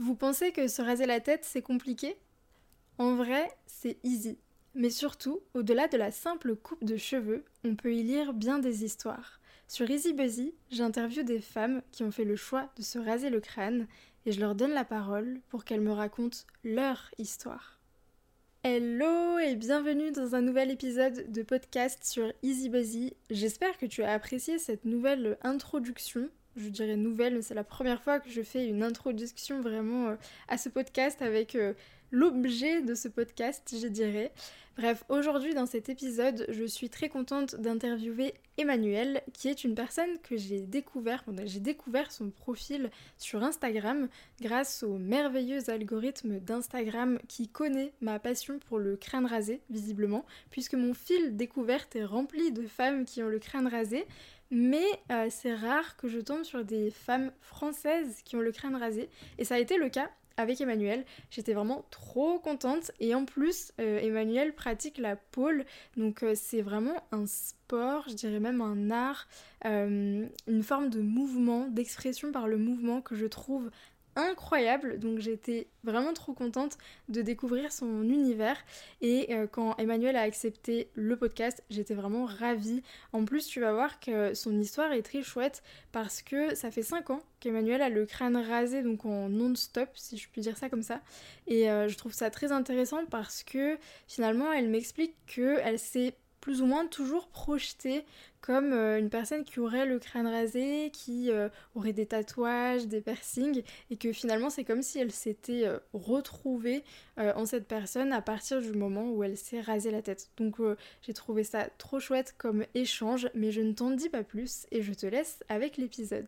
Vous pensez que se raser la tête, c'est compliqué? En vrai, c'est easy. Mais surtout, au-delà de la simple coupe de cheveux, on peut y lire bien des histoires. Sur Easy Buzzy, j'interviewe des femmes qui ont fait le choix de se raser le crâne et je leur donne la parole pour qu'elles me racontent leur histoire. Hello et bienvenue dans un nouvel épisode de podcast sur Easy Buzzy. J'espère que tu as apprécié cette nouvelle introduction je dirais nouvelle, c'est la première fois que je fais une introduction vraiment euh, à ce podcast avec euh, l'objet de ce podcast, je dirais. Bref, aujourd'hui dans cet épisode, je suis très contente d'interviewer Emmanuel, qui est une personne que j'ai découvert, j'ai découvert son profil sur Instagram grâce au merveilleux algorithme d'Instagram qui connaît ma passion pour le crâne rasé, visiblement, puisque mon fil découverte est rempli de femmes qui ont le crâne rasé. Mais euh, c'est rare que je tombe sur des femmes françaises qui ont le crâne rasé. Et ça a été le cas avec Emmanuel. J'étais vraiment trop contente. Et en plus, euh, Emmanuel pratique la pole. Donc euh, c'est vraiment un sport, je dirais même un art, une forme de mouvement, d'expression par le mouvement que je trouve incroyable. Donc j'étais vraiment trop contente de découvrir son univers. Et euh, quand Emmanuel a accepté le podcast, j'étais vraiment ravie. En plus, tu vas voir que son histoire est très chouette parce que ça fait 5 ans qu'Emmanuel a le crâne rasé, donc en non-stop, si je puis dire ça comme ça. Et euh, je trouve ça très intéressant parce que finalement, elle m'explique qu'elle s'est plus ou moins toujours projetée comme euh, une personne qui aurait le crâne rasé, qui euh, aurait des tatouages, des piercings, et que finalement c'est comme si elle s'était euh, retrouvée en cette personne à partir du moment où elle s'est rasé la tête. Donc j'ai trouvé ça trop chouette comme échange, mais je ne t'en dis pas plus et je te laisse avec l'épisode.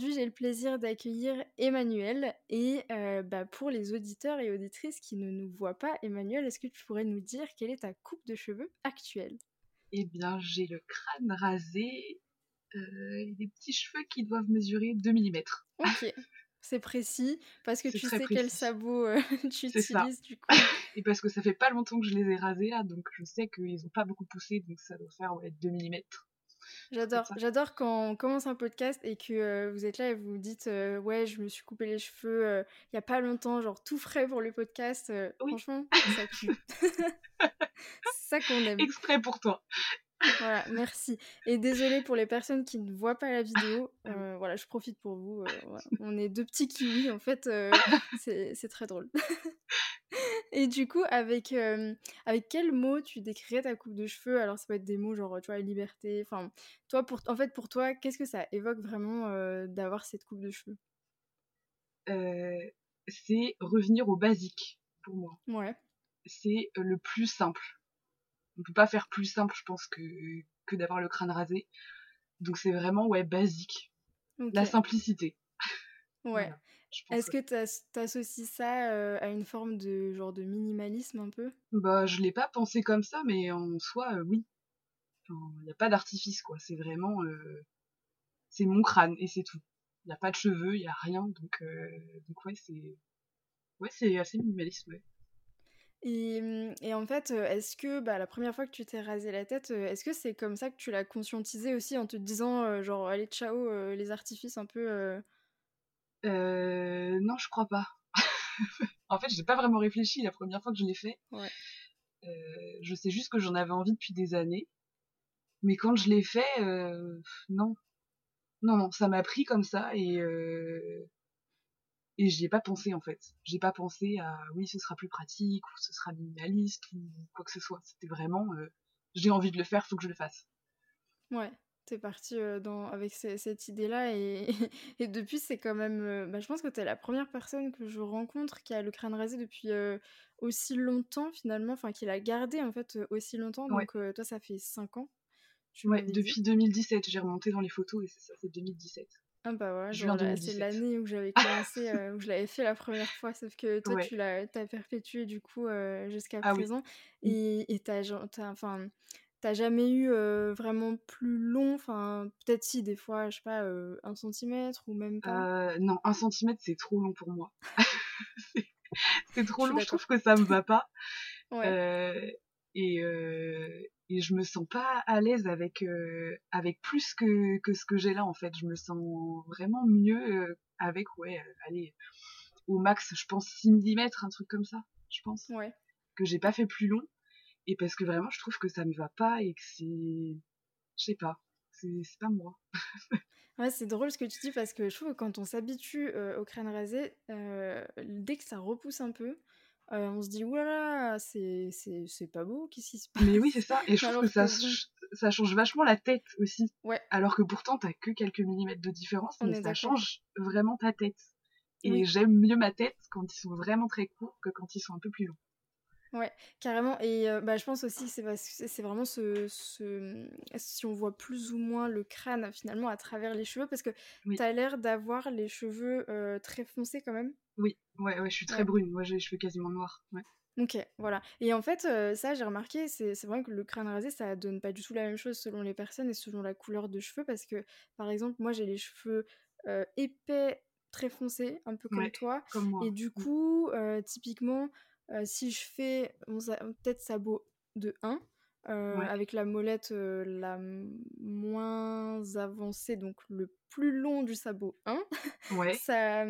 Aujourd'hui, j'ai le plaisir d'accueillir Emmanuel. Et bah, pour les auditeurs et auditrices qui ne nous voient pas, Emmanuel, est-ce que tu pourrais nous dire quelle est ta coupe de cheveux actuelle? Eh bien, j'ai le crâne rasé euh, et des petits cheveux qui doivent mesurer 2 mm. Ok, c'est précis parce que tu sais quel sabot euh, tu utilises du coup. et parce que ça fait pas longtemps que je les ai rasés là, donc je sais qu'ils ont pas beaucoup poussé, donc ça doit faire 2 mm. J'adore, j'adore quand on commence un podcast et que euh, vous êtes là et vous dites ouais je me suis coupé les cheveux il y a pas longtemps, genre tout frais pour le podcast. Franchement, ça ça qu'on aime. Exprès pour toi. Voilà, merci. Et désolé pour les personnes qui ne voient pas la vidéo. Euh, voilà, je profite pour vous. Euh, On est deux petits kiwis, en fait. Euh, c'est très drôle. Et du coup, avec, avec quel mot tu décrirais ta coupe de cheveux? Alors, ça peut être des mots genre, tu vois, liberté. Enfin, toi, pour, en fait, pour toi, qu'est-ce que ça évoque vraiment d'avoir cette coupe de cheveux? C'est revenir au basique, pour moi. Ouais. C'est le plus simple on peut pas faire plus simple, je pense, que, que d'avoir le crâne rasé. Donc c'est vraiment ouais basique. La simplicité. Ouais. Est-ce que tu associes ça euh, à une forme de genre de minimalisme un peu? Bah je l'ai pas pensé comme ça, mais en soi euh, oui. Il n'y a pas d'artifice quoi. C'est vraiment euh, c'est mon crâne et c'est tout. Il n'y a pas de cheveux, il n'y a rien, donc donc ouais c'est ouais c'est assez minimaliste ouais. Mmh, et, en fait, est-ce que bah, la première fois que tu t'es rasé la tête, est-ce que c'est comme ça que tu l'as conscientisé aussi en te disant genre allez ciao les artifices un peu euh, non, je crois pas. en fait, j'ai pas vraiment réfléchi la première fois que je l'ai fait. Ouais. Je sais juste que j'en avais envie depuis des années. Mais quand je l'ai fait, non. Non, non, ça m'a pris comme ça et et j'y ai pas pensé en fait. J'ai pas pensé à oui, ce sera plus pratique ou ce sera minimaliste ou quoi que ce soit. C'était vraiment j'ai envie de le faire, faut que je le fasse. Ouais, t'es parti dans, avec cette idée-là et, et depuis c'est quand même. bah, je pense que t'es la première personne que je rencontre qui a le crâne rasé depuis aussi longtemps finalement, enfin qui l'a gardé en fait aussi longtemps. Donc toi ça fait 5 ans. Ouais, depuis 2017, j'ai remonté dans les photos et c'est ça, c'est 2017. Ah bah voilà, c'est l'année où j'avais commencé, euh, où je l'avais fait la première fois, sauf que toi tu l'as as perpétué du coup euh, jusqu'à ah présent. Et Et t'as enfin t'as jamais eu euh, vraiment plus long, enfin peut-être si des fois, je sais pas, un centimètre ou même pas? non, un centimètre c'est trop long pour moi. c'est trop long, je trouve que ça me va pas. Ouais. et, et je me sens pas à l'aise avec euh, avec plus que, que ce que j'ai là en fait je me sens vraiment mieux euh, avec ouais euh, allez au max, je pense 6 mm, un truc comme ça, je pense. Ouais. Que j'ai pas fait plus long. Et parce que vraiment, je trouve que ça me va pas et que c'est. Je sais pas. C'est pas moi. ouais, c'est drôle ce que tu dis parce que je trouve que quand on s'habitue au crâne rasé, dès que ça repousse un peu, on se dit oulala, c'est pas beau, qu'est-ce qui se passe Mais oui, c'est ça. Et je trouve que, ça, ça change vachement la tête aussi. Ouais. Alors que pourtant, t'as que quelques millimètres de différence, mais ça change vraiment ta tête. Et j'aime mieux ma tête quand ils sont vraiment très courts que quand ils sont un peu plus longs. Ouais, carrément. Et bah, je pense aussi que c'est c'est vraiment ce, ce, si on voit plus ou moins le crâne finalement à travers les cheveux, parce que tu as l'air d'avoir les cheveux très foncés quand même. Oui, ouais, ouais, je suis très brune. Moi, j'ai les cheveux quasiment noirs. Ouais. Ok, voilà. Et en fait, ça, j'ai remarqué, c'est vrai que le crâne rasé, ça donne pas du tout la même chose selon les personnes et selon la couleur de cheveux, parce que, par exemple, moi, j'ai les cheveux épais, très foncés, un peu comme toi. Et du coup, typiquement, si je fais peut-être sabot de 1, avec la molette la moins avancée, donc le plus long du sabot 1, ouais. ça,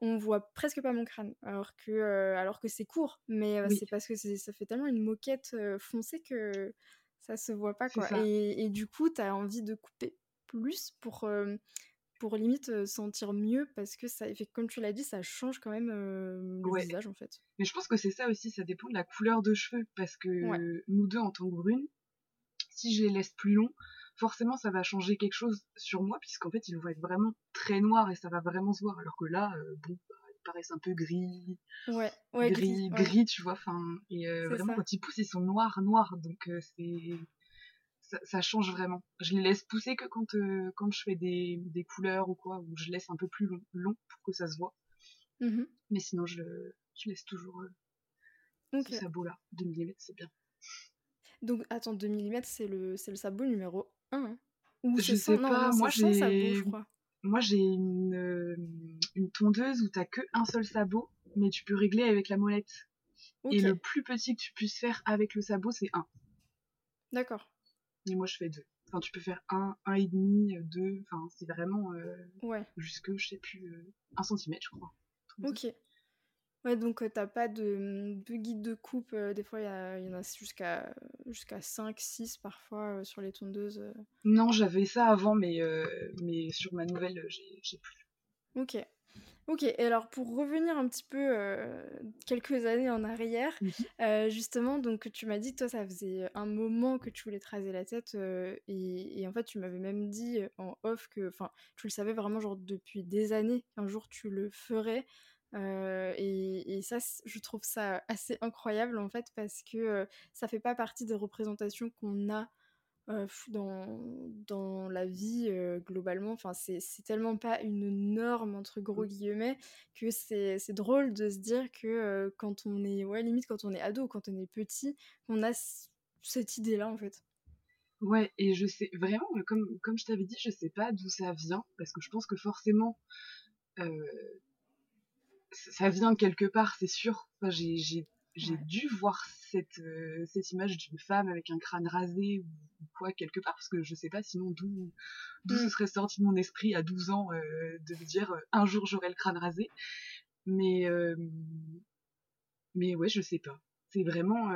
on voit presque pas mon crâne, alors que, alors que c'est court, mais c'est parce que ça fait tellement une moquette foncée que ça se voit pas. Quoi. Et, et, du coup, tu as envie de couper plus pour pour limite sentir mieux parce que ça fait comme tu l'as dit ça change quand même le visage en fait. Mais je pense que c'est ça aussi ça dépend de la couleur de cheveux parce que nous deux en tant que brunes si je les laisse plus longs forcément ça va changer quelque chose sur moi puisqu'en fait ils vont être vraiment très noirs et ça va vraiment se voir. Alors que là bon bah, ils paraissent un peu gris ouais, gris gris, tu vois enfin et vraiment quand ils poussent ils sont noirs noirs. Donc c'est ça, change vraiment. Je les laisse pousser que quand, euh, quand je fais des, des, couleurs ou quoi, ou je laisse un peu plus long, long pour que ça se voit. Mmh Mais sinon, je, je laisse toujours euh, ce sabot-là. 2 mm, c'est bien. Donc, attends, 2 mm, c'est le, le sabot numéro 1 hein Ou Je sais pas, moi j'ai. Moi j'ai une, euh, une tondeuse où t'as que un seul sabot, mais tu peux régler avec la molette. Et le plus petit que tu puisses faire avec le sabot, c'est 1. D'accord. Et moi, je fais deux. Enfin, tu peux faire un, un et demi, deux. Enfin, c'est vraiment euh, ouais. jusque, je sais plus, euh, un centimètre, je crois. Ok. Ouais, donc t'as pas de, de, guide de coupe. des fois, il y, y, en a jusqu'à jusqu'à 5, 6 parfois sur les tondeuses. Non, j'avais ça avant, mais, mais sur ma nouvelle, j'ai plus. Ok. Ok, et alors pour revenir un petit peu euh, quelques années en arrière, mmh euh, justement, donc tu m'as dit que toi ça faisait un moment que tu voulais te raser la tête euh, et, en fait tu m'avais même dit en off que, enfin, tu le savais vraiment genre depuis des années qu'un jour tu le ferais et, et, ça je trouve ça assez incroyable en fait parce que ça fait pas partie des représentations qu'on a dans, dans la vie globalement. Enfin, c'est tellement pas une norme, entre gros mmh. guillemets, que c'est drôle de se dire que quand on est, ouais, limite quand on est ado, quand on est petit, on a cette idée-là en fait. Ouais, et je sais vraiment, comme, comme je t'avais dit, je sais pas d'où ça vient, parce que je pense que forcément, ça vient quelque part, c'est sûr. Enfin, j'ai j'ai dû voir cette, euh, cette image d'une femme avec un crâne rasé ou, quoi quelque part, parce que je sais pas sinon d'où d'où ce mm. serait sorti de mon esprit à 12 ans euh, de me dire euh, un jour j'aurai le crâne rasé. Mais, mais ouais, je sais pas. C'est vraiment.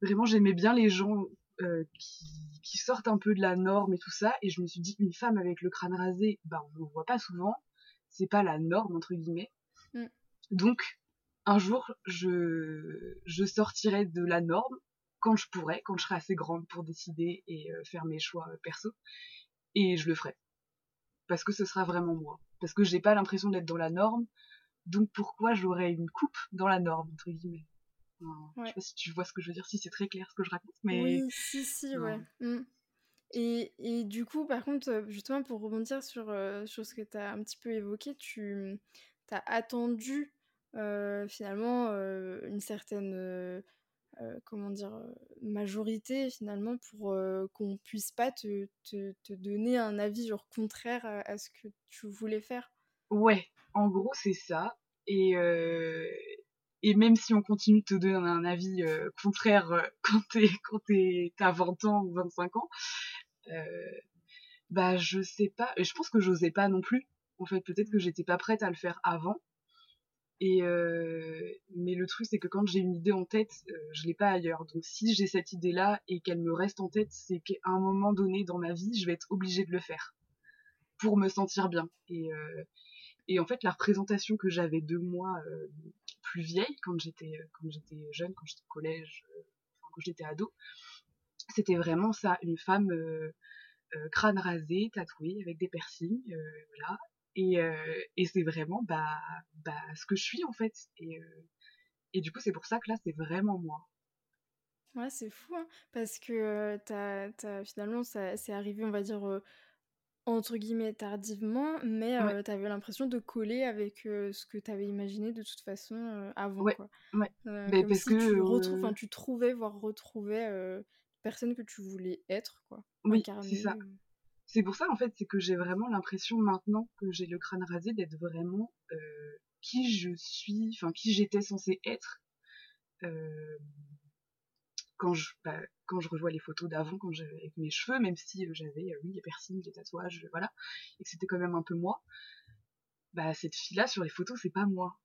vraiment, j'aimais bien les gens qui, qui, sortent un peu de la norme et tout ça, et je me suis dit, une femme avec le crâne rasé, bah on le voit pas souvent, c'est pas la norme, entre guillemets. Mm. Donc, un jour, je, je sortirai de la norme quand je pourrai, quand je serai assez grande pour décider et euh, faire mes choix euh, perso. Et je le ferai. Parce que ce sera vraiment moi. Parce que j'ai pas l'impression d'être dans la norme. Donc pourquoi j'aurais une coupe dans la norme, entre guillemets? Je sais pas si tu vois ce que je veux dire, si c'est très clair ce que je raconte. Mais... Oui, si, si, ouais. Mm. Et, et, du coup, par contre, euh, justement, pour rebondir sur, sur ce que tu as un petit peu évoqué, tu as attendu finalement euh, une certaine euh, comment dire majorité finalement pour qu'on puisse pas te, te, te, donner un avis genre contraire à, ce que tu voulais faire. Ouais, en gros c'est ça. Et, et même si on continue de te donner un avis contraire quand t'es quand t'as 20 ans ou 25 ans, bah je sais pas. Je pense que j'osais pas non plus. En fait, peut-être que j'étais pas prête à le faire avant. Et mais le truc, c'est que quand j'ai une idée en tête, je l'ai pas ailleurs. Donc si j'ai cette idée-là et qu'elle me reste en tête, c'est qu'à un moment donné dans ma vie, je vais être obligée de le faire pour me sentir bien. Et, et en fait, la représentation que j'avais de moi plus vieille, quand j'étais quand j'étais jeune, quand j'étais au collège, quand j'étais ado, c'était vraiment ça, une femme crâne rasé, tatouée, avec des piercings, voilà, et, euh, et c'est vraiment bah, bah, ce que je suis en fait. Et, euh, et du coup, c'est pour ça que là, c'est vraiment moi. Ouais, c'est fou, hein, parce que euh, t'as, t'as, finalement, ça, c'est arrivé, on va dire, entre guillemets, tardivement, mais ouais. t'avais l'impression de coller avec ce que t'avais imaginé de toute façon avant. Ouais, quoi. ouais. Mais parce si que. Tu, retrouves, tu trouvais, voire retrouvais personne que tu voulais être, quoi. Oui, c'est ça. C'est pour ça, en fait, c'est que j'ai vraiment l'impression maintenant que j'ai le crâne rasé d'être vraiment euh, qui je suis, enfin, qui j'étais censée être. Euh, quand je, bah, quand je revois les photos d'avant, quand j'avais avec mes cheveux, même si euh, j'avais, oui, les piercings, les tatouages, voilà, et que c'était quand même un peu moi, bah, cette fille-là, sur les photos, c'est pas moi.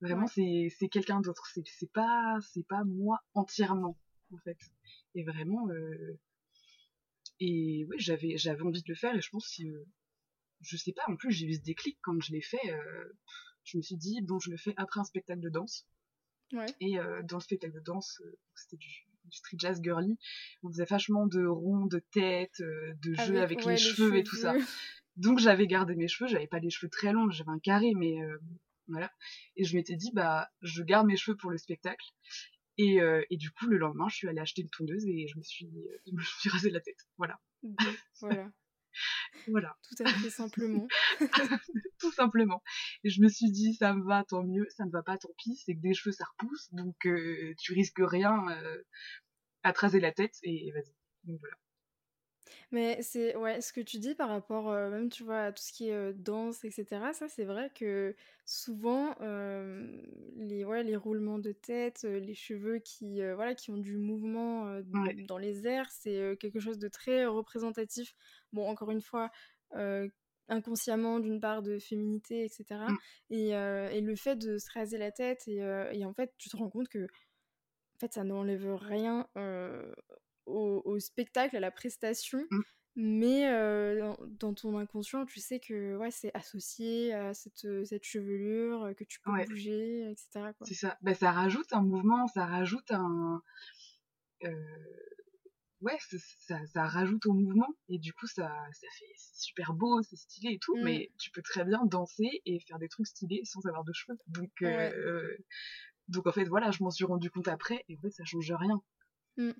Vraiment, c'est, c'est quelqu'un d'autre. C'est, c'est pas, c'est pas moi entièrement, en fait. Et vraiment, euh, et oui, j'avais, j'avais envie de le faire et je pense que, je sais pas, en plus j'ai eu ce déclic quand je l'ai fait, euh, je me suis dit, bon, je le fais après un spectacle de danse. Ouais. Et euh, dans le spectacle de danse, euh, c'était du, street jazz girly, on faisait vachement de ronds, de têtes, de jeux avec, les, cheveux, et tout ça. Donc j'avais gardé mes cheveux, j'avais pas des cheveux très longs, j'avais un carré, mais voilà. Et je m'étais dit, bah, je garde mes cheveux pour le spectacle. Et, euh, et, du coup, le lendemain, je suis allée acheter une tondeuse et je me suis, euh, je me suis rasé la tête. Voilà. Voilà. voilà. Tout à fait simplement. Tout simplement. Et je me suis dit, ça me va, tant mieux. Ça me va pas, tant pis. C'est que des cheveux, ça repousse. Donc, euh, tu risques rien à te raser la tête et, et vas-y. Donc voilà. Mais c'est ouais, ce que tu dis par rapport euh, même tu vois à tout ce qui est euh, danse etc. Ça c'est vrai que souvent euh, les ouais, les roulements de tête, les cheveux qui voilà qui ont du mouvement dans les airs, c'est quelque chose de très représentatif. Bon encore une fois inconsciemment d'une part de féminité etc. Mmh. Et, et, le fait de se raser la tête et, et, en fait tu te rends compte que en fait ça n'enlève rien au, spectacle, à la prestation. Mmh. Mais euh, dans, ton inconscient, tu sais que ouais, c'est associé à cette, euh, cette chevelure, euh, que tu peux bouger, etc. C'est ça. Bah, ça rajoute un mouvement, ça rajoute un. Ouais, ça, ça, rajoute au mouvement. Et du coup, ça, ça fait super beau, c'est stylé et tout. Mmh. Mais tu peux très bien danser et faire des trucs stylés sans avoir de cheveux. Donc, donc en fait, voilà, je m'en suis rendu compte après. Et en fait, ça change rien. Mmh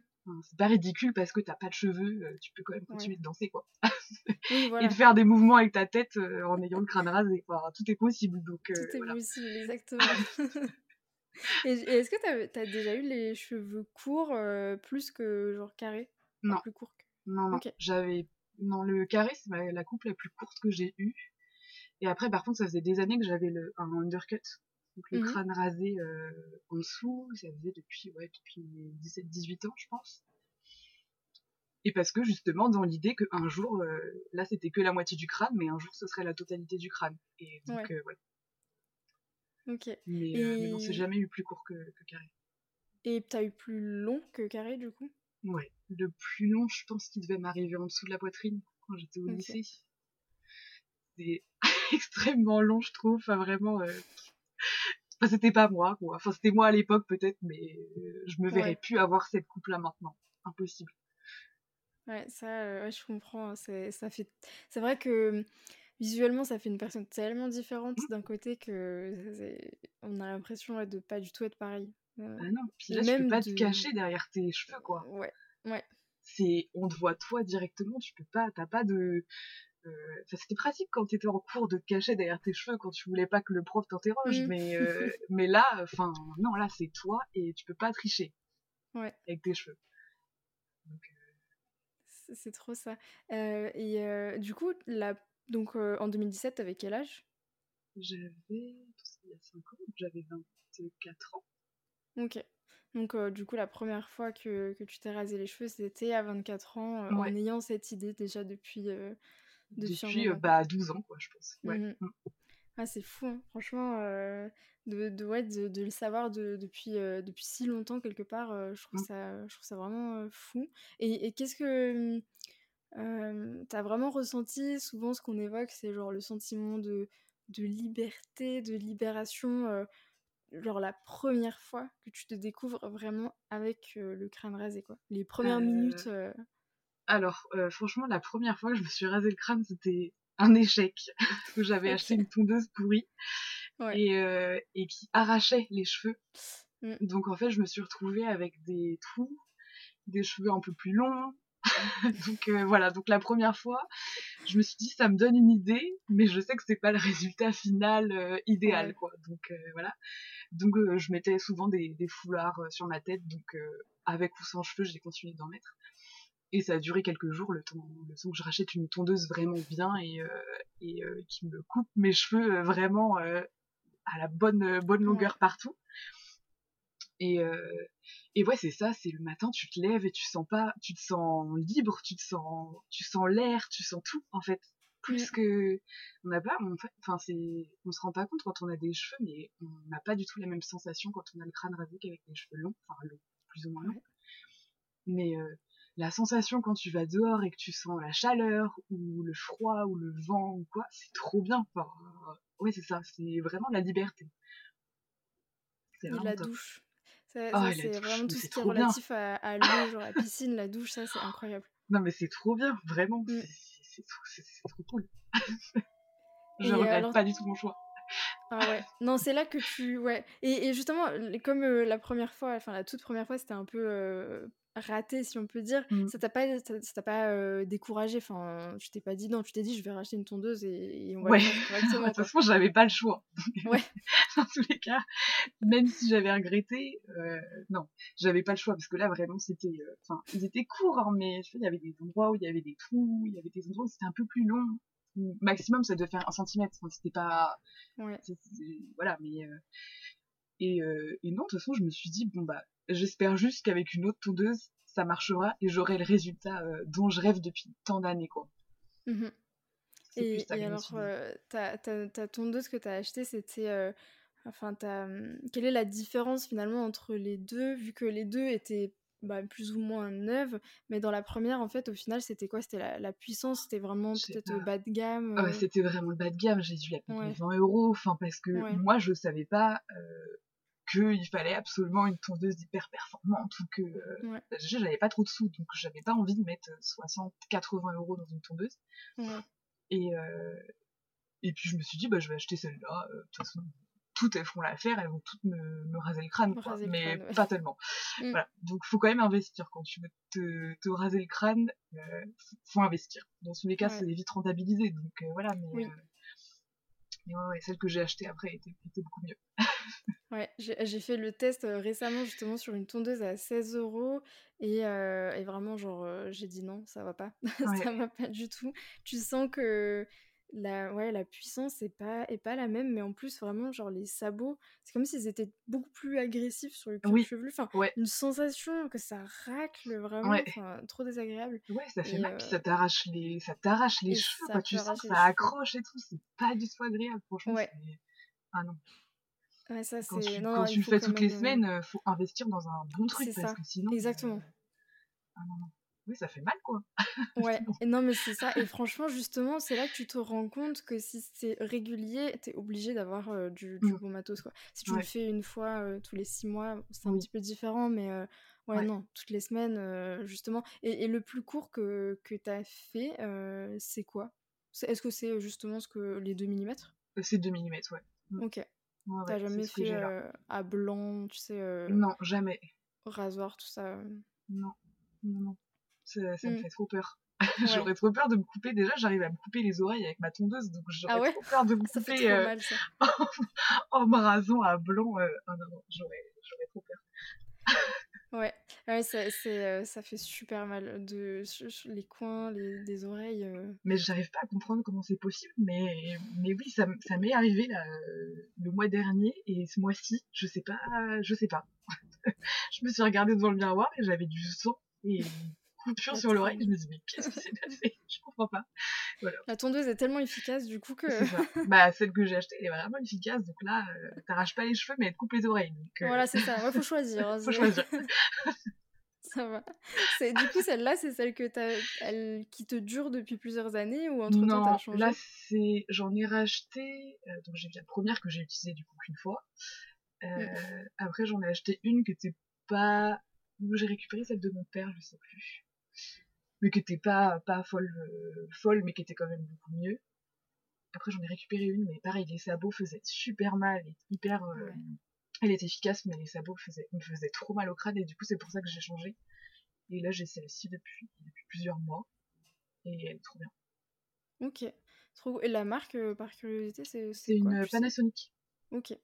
c'est pas ridicule parce que t'as pas de cheveux, euh, tu peux quand même continuer de danser quoi. Et de faire des mouvements avec ta tête euh, en ayant le crâne rasé. tout est possible donc. Euh, tout est possible, exactement. et, est-ce que t'as as déjà eu les cheveux courts plus que genre carré Non. plus court Non, non. J'avais. Non, le carré, c'est la coupe la plus courte que j'ai eue. Et après, par contre, ça faisait des années que j'avais un undercut. Donc le mmh crâne rasé euh, en dessous, ça faisait depuis, ouais, depuis 17-18 ans, je pense. Et parce que justement, dans l'idée qu'un jour, euh, là c'était que la moitié du crâne, mais un jour ce serait la totalité du crâne. Et donc, ouais. Euh, ok. Mais, Et... mais jamais eu plus court que, carré. Et t'as eu plus long que carré du coup? Ouais. Le plus long, je pense qu'il devait m'arriver en dessous de la poitrine quand j'étais au lycée. C'est extrêmement long, je trouve. Enfin, vraiment, Enfin, c'était pas moi, quoi. Enfin, c'était moi à l'époque, peut-être, mais euh, je me verrais plus avoir cette coupe-là maintenant. Impossible. Ouais, ça, euh, je comprends. Hein. C'est, ça fait... c'est vrai que visuellement, ça fait une personne tellement différente d'un côté que on a l'impression de pas du tout être pareil. Euh, ah non, puis là, tu peux pas te cacher derrière tes cheveux, quoi. Ouais, ouais. C'est, on te voit toi directement, tu peux pas, t'as pas de, euh, c'était pratique quand tu étais en cours de te cacher derrière tes cheveux quand tu voulais pas que le prof t'interroge, mais, euh, mais là, enfin, non, là, c'est toi et tu peux pas tricher ouais. avec tes cheveux. Euh, c'est trop ça. et du coup, donc en 2017, t'avais quel âge? J'avais, il y a 5 ans, j'avais 24 ans. Ok. Donc, du coup, la première fois que, que tu t'es rasé les cheveux, c'était à 24 ans, en ayant cette idée déjà depuis, depuis, bah, 12 ans, quoi, je pense. Ouais. Mmh mmh. Ah, c'est fou, hein. franchement, euh, de, de, ouais, de, de le savoir de- depuis, euh, depuis si longtemps quelque part, euh, je trouve Mm. ça, je trouve ça vraiment fou. Et, et qu'est-ce que t'as vraiment ressenti souvent ce qu'on évoque, c'est genre le sentiment de, de liberté, de libération, genre la première fois que tu te découvres vraiment avec le crâne rasé, quoi. Les premières minutes. Alors, euh, franchement, la première fois que je me suis rasé le crâne, c'était un échec. Parce que j'avais acheté une tondeuse pourrie Ouais. et, euh, et qui arrachait les cheveux. Mm. Donc, en fait, je me suis retrouvée avec des trous, des cheveux un peu plus longs. donc, euh, voilà. Donc, la première fois, je me suis dit, ça me donne une idée, mais je sais que c'est pas le résultat final euh, idéal, Ouais. quoi. Donc, euh, voilà. Donc, euh, je mettais souvent des, des foulards sur ma tête. Donc, euh, avec ou sans cheveux, j'ai continué d'en mettre. Et ça a duré quelques jours, le temps, le temps que je rachète une tondeuse vraiment bien et, euh, et euh, qui me coupe mes cheveux euh, vraiment à la bonne, bonne longueur partout. Et, euh, et ouais, c'est ça, c'est le matin, tu te lèves et tu sens pas, tu te sens libre, tu te sens, tu sens l'air, tu sens tout, en fait. Plus que, on n'a pas, enfin, c'est, on se rend pas compte quand on a des cheveux, mais on n'a pas du tout la même sensation quand on a le crâne rasé qu'avec les cheveux longs, enfin, longs, plus ou moins longs. Ouais. Mais, euh, la sensation quand tu vas dehors et que tu sens la chaleur, ou le froid, ou le vent, ou quoi, c'est trop bien. Enfin, euh, ouais, c'est ça, c'est vraiment la liberté. C'est la top. douche. Ça, ça, et la c'est vraiment tout ce qui est bien. relatif à, à l'eau, genre la piscine, la douche, ça c'est incroyable. Non, mais c'est trop bien, vraiment. Mm. C'est- trop, cool. Je euh, regrette alors, pas du tout mon choix. Ah ouais, non, c'est là que tu. Ouais. Et, et justement, comme euh, la première fois, enfin la toute première fois, c'était un peu euh, raté, si on peut dire, Mm. ça t'a pas, ça, ça t'a pas euh, découragé, enfin, tu t'es pas dit non, tu t'es dit je vais racheter une tondeuse et, et on va Ouais, de toute façon, j'avais pas le choix. Ouais, Dans tous les cas, même si j'avais regretté, non, j'avais pas le choix parce que là, vraiment, c'était. Enfin, ils étaient courts, hein, mais il y avait des endroits où il y avait des trous, il y avait des endroits où c'était un peu plus long. Maximum, ça devait faire un centimètre. C'était pas. ouais. Voilà, mais. euh, Et, euh, et non, de toute façon, je me suis dit, bon, bah, j'espère juste qu'avec une autre tondeuse, ça marchera et j'aurai le résultat euh, dont je rêve depuis tant d'années, quoi. Plus Et, alors, euh, ta, ta, ta tondeuse que tu as achetée, c'était. enfin, quelle est la différence finalement entre les deux, vu que les deux étaient bah, plus ou moins neuves, mais dans la première, en fait, au final, c'était quoi? C'était la, la puissance, c'était vraiment peut-être euh, bas de gamme Ah euh, c'était vraiment le bas de gamme, j'ai dû la payer Ouais, 20 euros, enfin, parce que ouais, moi, je savais pas euh, qu'il fallait absolument une tondeuse hyper performante ou que. euh, ouais, déjà, j'avais pas trop de sous, donc j'avais pas envie de mettre 60, 80 euros dans une tondeuse. Et, euh, et puis, je me suis dit, bah, je vais acheter celle-là, euh, de toute façon. Toutes elles feront l'affaire, elles vont toutes me, me raser le crâne, quoi. Raser le Mais crâne, ouais. pas tellement. Mm. Voilà. Donc, faut quand même investir. Quand tu veux te, te raser le crâne, euh, faut investir. Dans tous les cas, Ouais. c'est vite rentabilisé. Donc, euh, voilà. Mais, Oui. euh, mais ouais, ouais, celle que j'ai achetée après était, était beaucoup mieux. Ouais, j'ai fait le test euh, récemment justement sur une tondeuse à 16 euros et, et vraiment genre j'ai dit non, ça va pas, ça va pas du tout. Tu sens que la, ouais, la puissance est pas, est pas la même, mais en plus vraiment genre les sabots, c'est comme s'ils étaient beaucoup plus agressifs sur le cuir Oui. chevelu. Enfin, Ouais. une sensation que ça racle vraiment, Ouais. trop désagréable. Ouais, ça fait Et, mal. Puis euh, ça t'arrache les, ça t'arrache les et cheveux, ça quoi. Tu sens ça accroche et tout. C'est pas du tout agréable. Franchement, Ouais. Ah non. ouais, ça Quand tu, Non, quand non, tu il le fais toutes les même. euh, semaines, euh, faut investir dans un bon truc parce ça, que sinon. euh, exactement. Ah non, non. Oui, ça fait mal, quoi. Ouais, non mais c'est ça. Et franchement, justement, c'est là que tu te rends compte que si c'est régulier, t'es obligé d'avoir euh, du, du Mm. bon matos, quoi. Si tu le fais une fois euh, tous les six mois, c'est un Oui. petit peu différent, mais euh, ouais, Ouais. non, toutes les semaines, justement. Et, et le plus court que, que t'as fait, c'est quoi? Est-ce que c'est justement ce que les 2 mm? Euh, C'est 2 mm, ouais. Mm. Ok. Ouais, T'as jamais fait à blanc, tu sais, Non, jamais. rasoir, tout ça. Non, non, non. Ça, ça me Mm. fait trop peur. Ouais. J'aurais trop peur de me couper. Déjà, j'arrive à me couper les oreilles avec ma tondeuse, donc Ah j'aurais ouais? trop peur de me Ça couper euh, mal, en me rasant à blanc. euh, Ah non, non, j'aurais j'aurais trop peur. Ouais, ouais ça, c'est, euh, ça fait super mal de les coins, les, des oreilles. euh. Mais j'arrive pas à comprendre comment c'est possible. Mais, mais oui, ça, ça m'est arrivé là, le mois dernier et ce mois-ci, je sais pas, je sais pas. je me suis regardée devant le miroir et j'avais du sang et coupure sur l'oreille. Je me dis, mais qu'est-ce qui s'est passé? Je comprends pas. Voilà. La tondeuse est tellement efficace, du coup, que. bah, celle que j'ai achetée, elle est vraiment efficace. Donc là, euh, t'arraches pas les cheveux, mais elle te coupe les oreilles. Donc, euh, Voilà, c'est ça. Il faut choisir. Hein, faut choisir. ça va. Du coup, celle-là, c'est celle que elle... qui te dure depuis plusieurs années ou entre-temps, t'as changé? Là, c'est... j'en ai racheté. Euh, donc, j'ai la première que j'ai utilisée, du coup, qu'une fois. Mm. Après, j'en ai acheté une qui était pas. J'ai récupéré celle de mon père, je sais plus mais qui était pas, pas folle, euh, folle, mais qui était quand même beaucoup mieux. Après, j'en ai récupéré une, mais pareil, les sabots faisaient super mal, et hyper. Euh, elle était efficace, mais les sabots faisaient, me faisaient trop mal au crâne, et du coup, c'est pour ça que j'ai changé. Et là, j'ai celle-ci depuis, depuis plusieurs mois, et elle est trop bien. Ok. Trop... Et la marque, euh, par curiosité, c'est. C'est une Panasonic. Ok.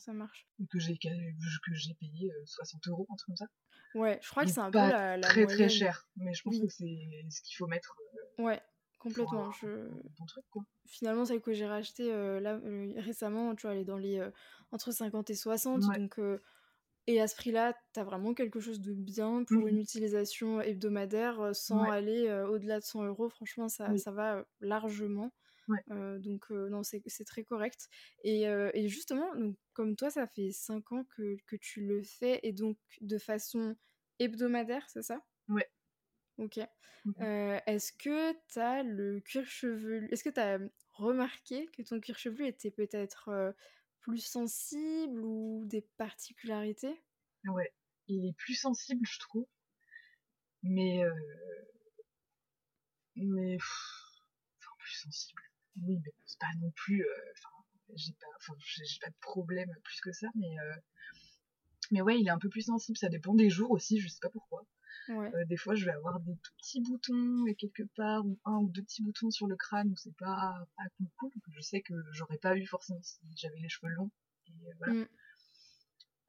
Ça marche. Que j'ai payé 60 euros, un truc comme ça. Ouais, je crois que c'est un peu la, la très très cher, mais je pense que c'est ce qu'il faut mettre. Euh, ouais, complètement. Je... Bon truc, quoi. Finalement, celle que j'ai rachetée euh, là euh, récemment, tu vois, elle est dans les entre 50 et 60, donc et à ce prix-là, t'as vraiment quelque chose de bien pour une mmh utilisation hebdomadaire sans aller au-delà de 100 euros. Franchement, ça, ça va largement. Donc non, c'est très correct. Et, et, justement, donc, comme toi, ça fait 5 ans que, que, tu le fais, et donc de façon hebdomadaire, c'est ça? Ouais. Ok. Mmh est-ce que tu as le cuir chevelu Est-ce que tu as remarqué que ton cuir chevelu était peut-être plus sensible ou des particularités? Ouais, il est plus sensible, je trouve. Mais. Mais. Enfin, plus sensible. Oui, mais c'est pas non plus. Enfin, j'ai pas, pas de problème plus que ça, mais. Mais ouais, il est un peu plus sensible, ça dépend des jours aussi, je sais pas pourquoi. Euh, des fois, je vais avoir des tout petits boutons et quelque part, ou un ou deux petits boutons sur le crâne où c'est pas, pas cool, Je sais que j'aurais pas eu forcément si j'avais les cheveux longs. Et, euh, voilà. Mm.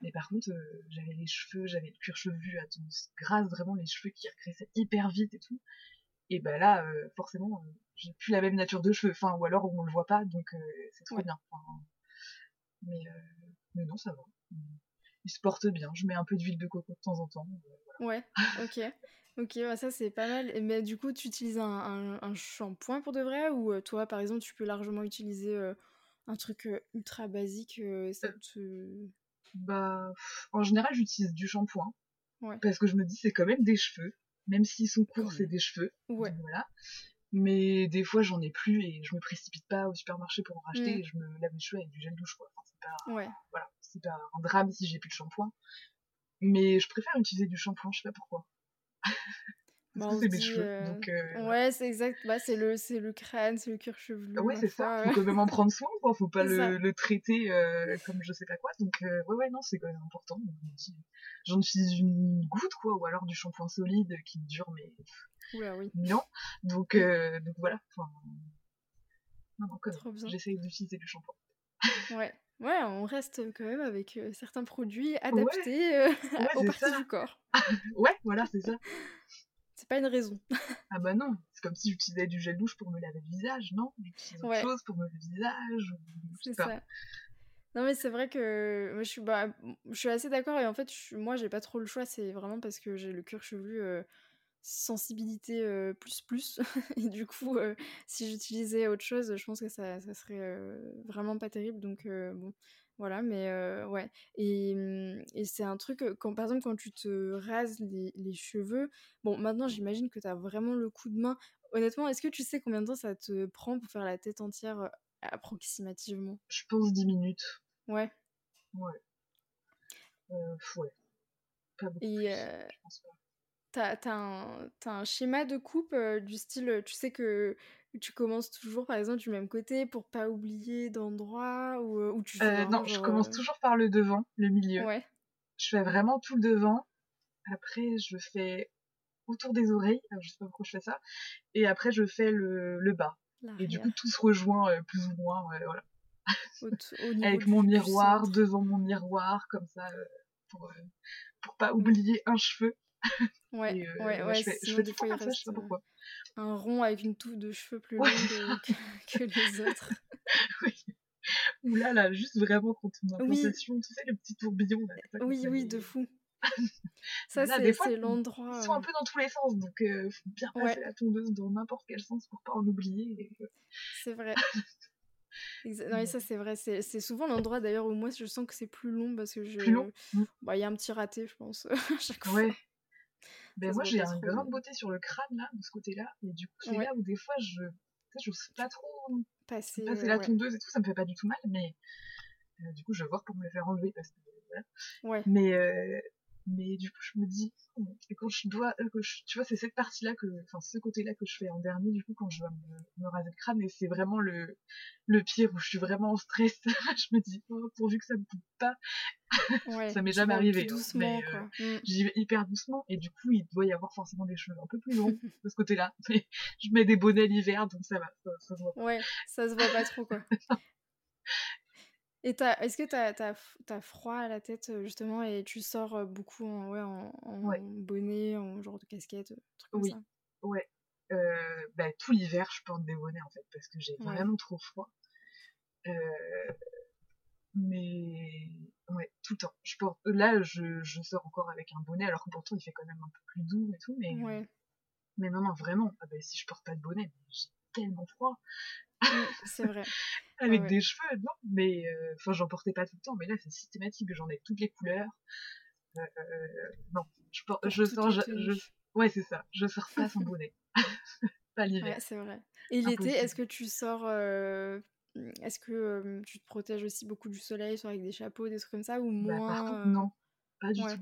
Mais par contre, euh, j'avais les cheveux, j'avais le cuir chevelu à ton grâce, vraiment les cheveux qui regressaient hyper vite et tout. Et bah là, forcément, j'ai plus la même nature de cheveux. Enfin, ou alors on le voit pas, donc c'est trop bien. mais, mais non, ça va il se porte bien. Je mets un peu d'huile de coco de temps en temps. Euh, ouais, ok. Ok, bah ça c'est pas mal. Mais du coup, tu utilises un, un, shampoing pour de vrai ou euh, toi, par exemple, tu peux largement utiliser euh, un truc ultra basique ça Bah, en général, j'utilise du shampoing. Ouais. Parce que je me dis, c'est quand même des cheveux. Même s'ils sont courts, c'est des cheveux. Ouais. voilà. Mais des fois, j'en ai plus et je me précipite pas au supermarché pour en racheter. Mm. Et je me lave les cheveux avec du gel douche, quoi. Enfin, pas... Ouais. Voilà c'est pas un drame si j'ai plus de shampoing. Mais je préfère utiliser du shampoing, je sais pas pourquoi. Bah, c'est mes cheveux. Euh, donc, euh, Ouais, c'est exact. Bah, c'est le, le crâne, c'est le cuir chevelu. Ouais, c'est ça. Faut quand même en prendre soin, quoi. Faut pas le, le, traiter euh, comme je sais pas quoi. Donc, ouais, ouais, non, c'est quand même important. J'en utilise une goutte, quoi, ou alors du shampoing solide qui dure, mais. Oula, oui. Non. Donc, donc voilà. Enfin... Non, non, J'essaye d'utiliser du shampoing. ouais. Ouais, on reste quand même avec certains produits adaptés aux parties du corps. ouais, voilà, c'est ça. C'est pas une raison. ah bah non, c'est comme si j'utilisais du gel douche pour me laver le visage, non? J'utilise autre chose pour me laver le visage. C'est ça. Non mais c'est vrai que moi, je suis bah, je suis assez d'accord et en fait moi j'ai pas trop le choix c'est vraiment parce que j'ai le cuir chevelu sensibilité plus plus et du coup si j'utilisais autre chose je pense que ça, ça serait vraiment pas terrible donc bon voilà mais ouais et, mmh, et c'est un truc quand par exemple quand tu te rases les, les cheveux bon maintenant j'imagine que tu as vraiment le coup de main. Honnêtement est-ce que tu sais combien de temps ça te prend pour faire la tête entière approximativement? Je pense 10 minutes. Ouais. Ouais. Euh, ouais. Pas beaucoup et, je pense pas T'as as un, un, schéma de coupe euh, du style, tu sais que tu commences toujours par exemple du même côté pour pas oublier d'endroit ou, euh, ou tu euh, Non, je commence toujours par le devant, le milieu. Ouais. Je fais vraiment tout le devant. Après, je fais autour des oreilles. Alors, je sais pas pourquoi je fais ça. Et après, je fais le, le bas. Et du coup, tout se rejoint plus ou moins. voilà. Avec mon miroir, devant mon miroir, comme ça, pour, pour pas oublier un cheveu. Ouais, euh, ouais, ouais. Je fais, je fais fois, il reste ça, pourquoi. un rond avec une touffe de cheveux plus longue que, que, les autres. oui. Ou là, là, juste vraiment quand on a oui. tu sais, le petit tourbillon. oui, oui, de fou. Ça, c'est l'endroit. Ils sont un peu dans tous les sens, donc il faut bien passer la tondeuse dans n'importe quel sens pour pas en oublier. C'est vrai. non, ça c'est vrai. C'est souvent l'endroit d'ailleurs où moi je sens que c'est plus long parce que je. Plus long? mmh. Bah, il y a un petit raté, je pense, à chaque fois. Ben moi j'ai un grain de beauté sur le crâne là, de ce côté-là, et du coup c'est là où des fois je. J'ose pas trop passer, passer la tondeuse et tout, ça me fait pas du tout mal, mais euh, du coup je vais voir pour me le faire enlever parce que. Voilà. Ouais. Mais, euh, mais du coup je me dis et quand je dois euh, tu vois c'est cette partie là que enfin ce côté là que je fais en dernier du coup quand je dois me, raser le crâne et c'est vraiment le le pire où je suis vraiment en stress. Je me dis oh, pourvu que ça me coupe pas. Ça m'est jamais arrivé hein, doucement, euh, mm. j'y vais hyper doucement et du coup il doit y avoir forcément des cheveux un peu plus longs de ce côté là mais je mets des bonnets l'hiver donc ça va ça, ça se voit pas. ouais ça se voit pas trop quoi Et est-ce que tu as, froid à la tête justement et tu sors beaucoup en, ouais, en, bonnet, en genre de casquette, truc comme oui. ça? Ouais. Euh, bah, tout l'hiver, je porte des bonnets en fait parce que j'ai vraiment trop froid. Euh, mais ouais, tout le temps. Je porte... Là, je, je, sors encore avec un bonnet alors que pourtant il fait quand même un peu plus doux et tout. Mais, ouais. mais non, non, vraiment. Ah bah, si je porte pas de bonnet, j'ai tellement froid. C'est vrai. Avec des cheveux, non, mais euh, enfin, j'en portais pas tout le temps, mais là, c'est systématique, j'en ai toutes les couleurs. Euh, euh, non, je, porte, je sors, je, ouais, c'est ça, je sors pas sans bonnet. pas l'hiver. c'est vrai. Et l'été, est-ce que tu sors est-ce que tu te protèges aussi beaucoup du soleil, soit avec des chapeaux, des trucs comme ça, ou bah, moins Non, pas du tout.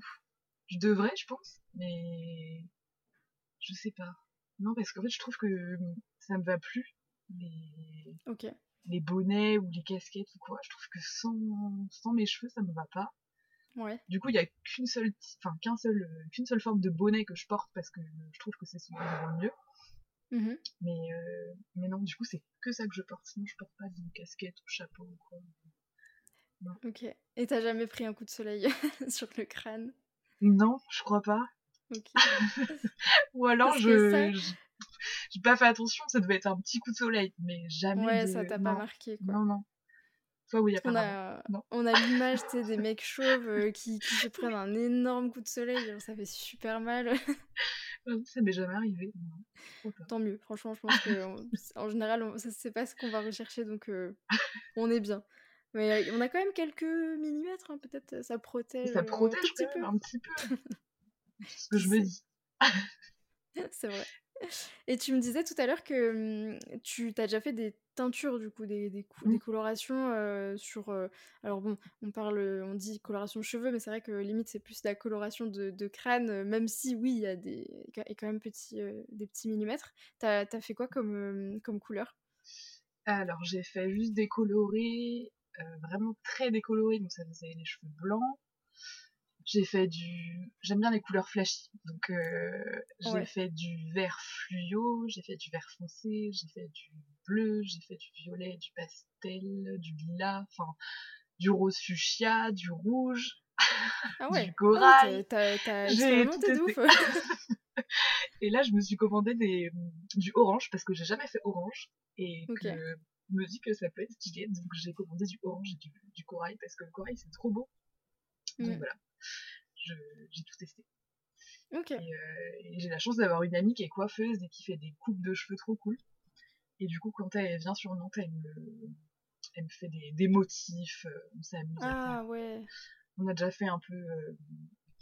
Je devrais, je pense, mais je sais pas. Non, parce qu'en fait, je trouve que ça me va plus les, les bonnets ou les casquettes ou quoi. Je trouve que sans, sans mes cheveux, ça me va pas. Ouais. Du coup, il y a qu'une seule, enfin qu'un seul, qu'une seule forme de bonnet que je porte parce que je trouve que c'est souvent le mieux. Mmh mais, euh, mais non, du coup, c'est que ça que je porte. Sinon, je porte pas de casquette ou chapeau ou quoi. Ok. Et t'as jamais pris un coup de soleil sur le crâne? Non, je crois pas. Ou alors je, j'ai pas fait attention, ça devait être un petit coup de soleil, mais jamais. Ouais, ça t'a pas marqué quoi. Non, non. Toi, oui, on, a, on a l'image des mecs chauves euh, qui, qui, se prennent un énorme coup de soleil, ça fait super mal. ça m'est jamais arrivé. Tant mieux, franchement, je pense qu'en général, on, c'est pas ce qu'on va rechercher, donc euh, on est bien. Mais on a quand même quelques millimètres, hein, peut-être ça protège. Ça protège un petit peu. Un petit peu. c'est ce que je me dis. c'est vrai. Et tu me disais tout à l'heure que mmh, tu as déjà fait des teintures, du coup, des, des, des colorations sur. alors bon, on parle, on dit coloration de cheveux, mais c'est vrai que limite c'est plus la coloration de, de crâne, même si oui, il y a des, et quand même petit, des petits millimètres. T'as as fait quoi comme, comme couleur? Alors j'ai fait juste décolorer, vraiment très décoloré, donc ça faisait les cheveux blancs. J'ai fait du. J'aime bien les couleurs flashy. Donc, euh, j'ai fait du vert fluo, j'ai fait du vert foncé, j'ai fait du bleu, j'ai fait du violet, du pastel, du lilas, enfin, du rose fuchsia, du rouge, ah ouais. du ah corail. j'ai tout ouf. et là, je me suis commandé des, du orange parce que j'ai jamais fait orange et que je me dis que ça peut être stylé. Donc, j'ai commandé du orange et du, corail parce que le corail c'est trop beau. Donc, mm. voilà j'ai tout testé. Euh, et, j'ai la chance d'avoir une amie qui est coiffeuse et qui fait des coupes de cheveux trop cool. Et du coup, quand elle vient sur Nantes, elle me, elle me fait des, des motifs, euh, on s'amuse. Ah ouais. On a déjà fait un peu euh,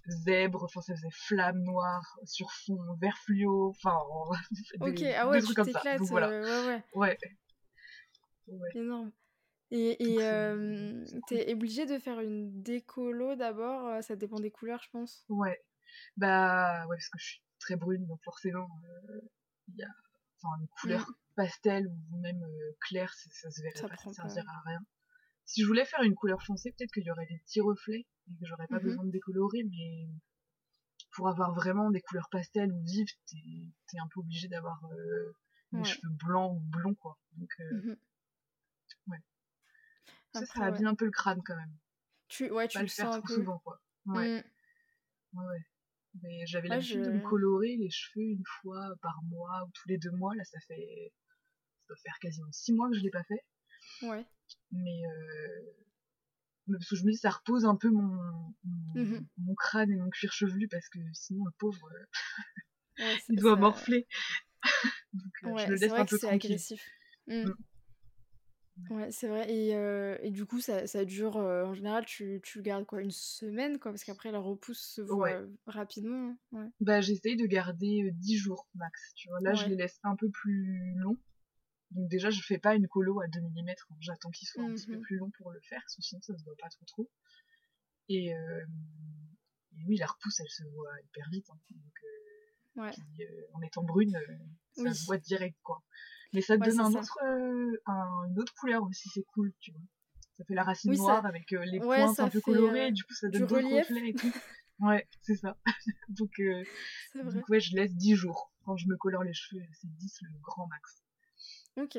zèbre, enfin ça faisait flamme noire sur fond vert fluo, enfin ok, ah ouais, des trucs comme ça. Donc, voilà. ouais, ouais. ouais. Énorme. Et tu t'es obligé de faire une décolo d'abord, ça dépend des couleurs, je pense. Ouais. Bah ouais, parce que je suis très brune, donc forcément, il y a enfin, une couleur mmh. pastel ou même claire, ça, se verrait pas, ça servira à rien. Si je voulais faire une couleur foncée, peut-être qu'il y aurait des petits reflets et que j'aurais pas mmh besoin de décolorer, mais pour avoir vraiment des couleurs pastel ou vives, t'es un peu obligé d'avoir des cheveux blancs ou blonds, quoi. Donc, mmh ouais ça, ça abîme un peu le crâne quand même. Tu, ouais, tu le, sens un peu. souvent, quoi. Ouais. Mmh. Ouais, Mais j'avais l'habitude de me colorer les cheveux une fois par mois ou tous les deux mois. Là, ça fait. Ça doit faire quasiment six mois que je l'ai pas fait. Ouais. Mais. Euh... parce que je me dis ça repose un peu mon, mon, Mmh mon crâne et mon cuir chevelu parce que sinon le pauvre euh, Ouais, il doit ça morfler. Donc euh, je ouais, le c'est laisse vrai un que peu c'est tranquille. agressif. Mmh. Mm. Ouais, c'est vrai et et du coup ça ça dure, en général tu tu le gardes quoi? Une semaine quoi? Parce qu'après la repousse se Ouais. voit rapidement, hein? Ouais. Bah j'essaye de garder euh, 10 jours max, tu vois. Là je les laisse un peu plus longs. Donc déjà je fais pas une colo à 2 mm, j'attends qu'ils soient un petit peu Mmh plus longs pour le faire, parce que sinon ça se voit pas trop trop. Et, et oui la repousse elle se voit hyper vite. hein. Donc, puis, en étant brune, ça Oui. se voit direct quoi. Mais ça te Ouais, donne c'est un ça. autre, euh, un- une autre couleur aussi, c'est cool, tu vois. Ça fait la racine Oui, ça noire avec euh, les ouais, pointes un peu colorées, et du coup ça donne d'autres reflets et tout. Ouais, c'est ça. donc, euh, donc ouais, je laisse 10 jours. Quand je me colore les cheveux, c'est 10 le grand max. OK.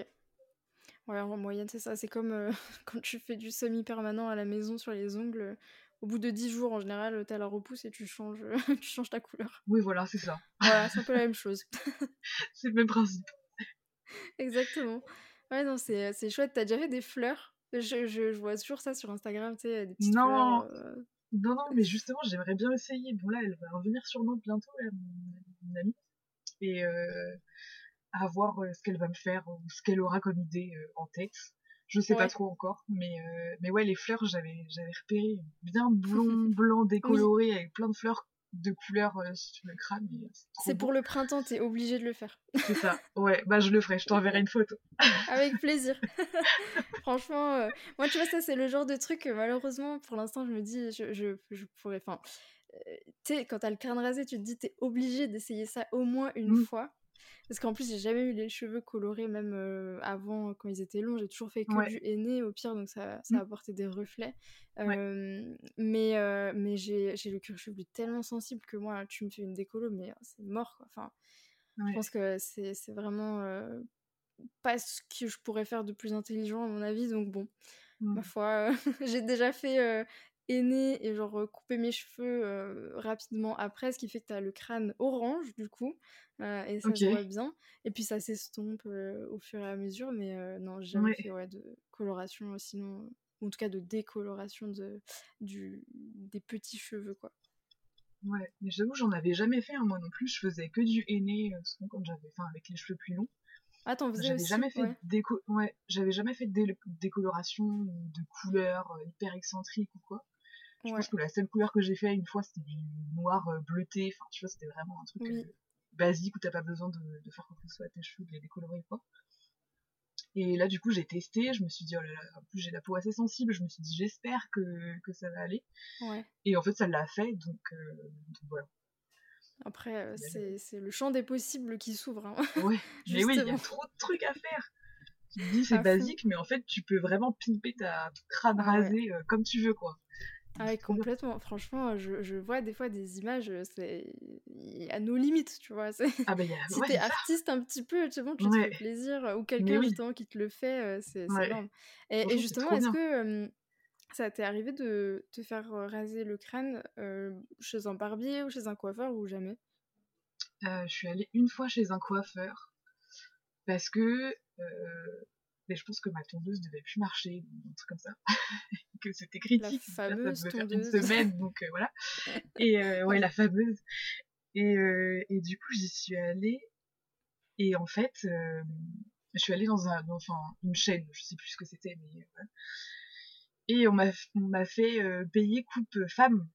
Ouais, en moyenne, c'est ça. C'est comme, quand tu fais du semi-permanent à la maison sur les ongles, au bout de 10 jours en général, heu, tu as la repousse et tu changes, tu changes ta couleur. Oui, voilà, c'est ça. Voilà, c'est un peu la même chose. C'est le même principe. Exactement. Ouais, non, c'est, c'est chouette. Tu as déjà fait des fleurs? Je je je vois toujours ça sur Instagram, tu sais, des petites fleurs, Non, heu non, non, mais justement, j'aimerais bien essayer. Bon, là, elle va revenir sur Nantes bientôt, là, mon, mon amie. Et euh, à voir ce qu'elle va me faire ou ce qu'elle aura comme idée euh, en tête. Je sais pas trop encore, mais, mais ouais, les fleurs, j'avais, j'avais repéré bien blond, blanc, Oui. décoloré, avec plein de fleurs de couleurs euh, le crâne. et C'est trop C'est pour le printemps, tu es obligé de le faire. C'est ça. Ouais, bah je le ferai, je t'enverrai une photo. Avec plaisir. Franchement, heu, moi, tu vois, ça, c'est le genre de truc que malheureusement, pour l'instant, je me dis, je je je pourrais enfin, heu, tu sais, quand tu as le crâne rasé, tu te dis: «Tu es obligé d'essayer ça au moins une Mm. fois». Parce qu'en plus, j'ai jamais eu les cheveux colorés, même, avant, quand ils étaient longs. J'ai toujours fait que Ouais. du henné, au pire, donc ça ça Mm. apportait des reflets. Ouais. Mais mais j'ai j'ai le cuir chevelu tellement sensible que moi, tu me fais une décolo, mais c'est mort, quoi. Enfin, je pense que c'est c'est vraiment, pas ce que je pourrais faire de plus intelligent, à mon avis, donc bon, ma Mm. foi, j'ai déjà fait, henné et genre, couper mes cheveux, rapidement après, ce qui fait que tu as le crâne orange, du coup, et ça se voit bien et puis ça s'estompe, au fur et à mesure mais non, j'ai jamais Ouais. fait, ouais, de coloration, heu, sinon, ou en tout cas de décoloration de du des petits cheveux, quoi. Ouais. Mais j'avoue, j'en avais jamais fait, hein, moi non plus. Je faisais que du euh, souvent quand j'avais, enfin, avec les cheveux plus longs. Ah, tu en faisais J'avais jamais fait Ouais. déco... ouais, j'avais jamais fait de dé- décoloration de couleurs euh, hyper excentriques ou quoi. Je Ouais. pense que la seule couleur que j'ai fait une fois c'était du noir euh, bleuté, enfin tu vois c'était vraiment un truc Oui. euh, basique où t'as pas besoin de, de faire quoi que ce soit à tes cheveux, de les décolorer quoi. Et là du coup j'ai testé, je me suis dit oh là là, en plus j'ai la peau assez sensible, je me suis dit j'espère que, que ça va aller. Ouais. Et en fait ça l'a fait donc, euh, donc voilà. Après, c'est le champ des possibles qui s'ouvre, hein, Ouais, mais oui, il y a trop de trucs à faire. Tu te dis c'est basique, mais en fait tu peux vraiment pimper ta crâne Ah ouais. rasé euh, comme tu veux quoi. Ah ouais, complètement. Franchement, je je vois des fois des images, heu, c'est a nos limites, tu vois? C'est Ah bah a... si ouais tu es c'est ça. artiste un petit peu, c'est bon, tu te fais plaisir, heu, ou quelqu'un oui, justement qui te le fait, heu, c'est énorme et justement, est-ce que, ça t'est arrivé de te faire, raser le crâne, chez un barbier ou chez un coiffeur ou jamais? Euh, je suis allée une fois chez un coiffeur parce que euh, mais je pense que ma tondeuse devait plus marcher, ou un truc comme ça, que c'était La critique. Ça devait faire une tondeuse. semaine, donc euh, voilà. Et euh, ouais, la fameuse. Et, euh, et du coup, j'y suis allée. Et en fait, euh, je suis allée dans un, enfin, une chaîne, je sais plus ce que c'était, mais voilà. Et on m'a, on m'a fait payer coupe femme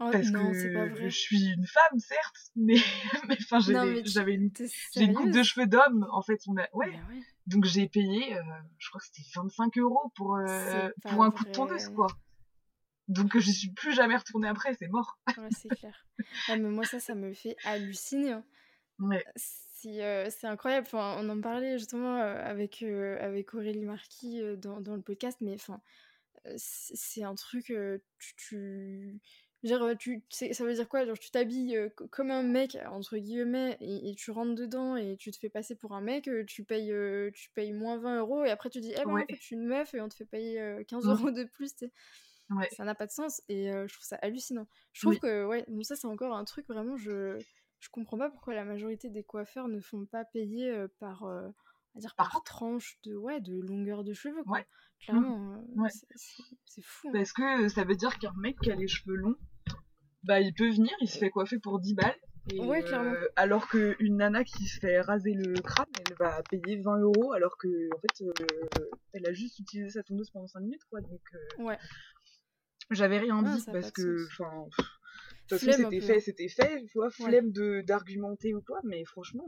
Oh parce non, c'est pas que je vrai? suis une femme, certes, mais, mais enfin, j'avais, une, une coupe de cheveux d'homme, en fait. On a, ouais, ouais, Donc j'ai payé, euh, je crois que c'était 25 euros pour, euh, pour un coup de tondeuse, vrai. quoi. Donc je suis plus jamais retournée après, c'est mort. Ouais, c'est clair. Ah mais moi ça, ça me fait halluciner, hein. Ouais, heu, c'est incroyable, enfin, on en parlait justement, avec, avec Aurélie Marquis, dans dans le podcast, mais enfin, c'est un truc, tu dire, heu, tu ça veut dire quoi? Genre tu t'habilles, co comme un mec entre guillemets et et tu rentres dedans et tu te fais passer pour un mec, heu, tu payes, tu payes moins 20 € et après tu dis: «Eh ben, en ouais, fait, je suis une meuf» et on te fait payer, heu, 15 mm, € de plus, ouais, Ça n'a pas de sens et je trouve ça hallucinant. Je trouve oui, que ouais, bon ça c'est encore un truc vraiment je je comprends pas pourquoi la majorité des coiffeurs ne font pas payer, par, heu, dire par, tranche de, ouais, de longueur de cheveux, quoi. Ouais. Clairement, euh, Ouais. c'est- c'est c'est fou. hein. Parce que ça veut dire qu'un mec qui a les cheveux longs, bah il peut venir, il se fait coiffer pour 10 balles. Et, Ouais, clairement. euh, alors qu'une nana qui se fait raser le crâne, elle va payer 20 euros, alors que en fait, euh, elle a juste utilisé sa tondeuse pendant 5 minutes, quoi. Donc euh, Ouais. j'avais rien Ah, dit parce que, enfin, c'était fait, hein. c'était fait, tu vois, flemme d'argumenter ou quoi, mais franchement,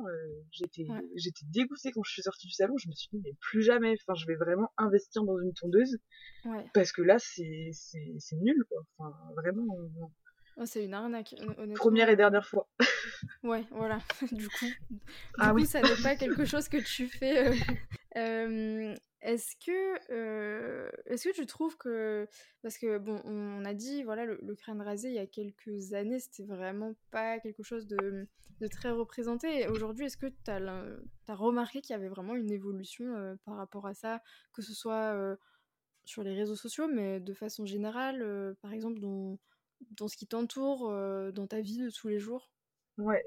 j'étais Ouais. j'étais dégoûtée quand je suis sortie du salon, je me suis dit, mais plus jamais, enfin, je vais vraiment investir dans une tondeuse, Ouais. parce que là, c'est nul, quoi. Enfin, vraiment, on- Oh, c'est une arnaque, hon- honnêtement. première et dernière fois. Ouais, voilà. du coup, du Ah coup oui. ça n'est pas quelque chose que tu fais. euh. Euh, est-ce que, euh, est-ce que tu trouves que, parce que bon, on a dit, voilà, le, le crâne rasé il y a quelques années, c'était vraiment pas quelque chose de, de très représenté. Et Aujourd'hui, est-ce que tu as, remarqué qu'il y avait vraiment une évolution par rapport à ça, que ce soit sur les réseaux sociaux, mais de façon générale, par exemple dans, dans ce qui t'entoure, euh, dans ta vie de tous les jours? Ouais.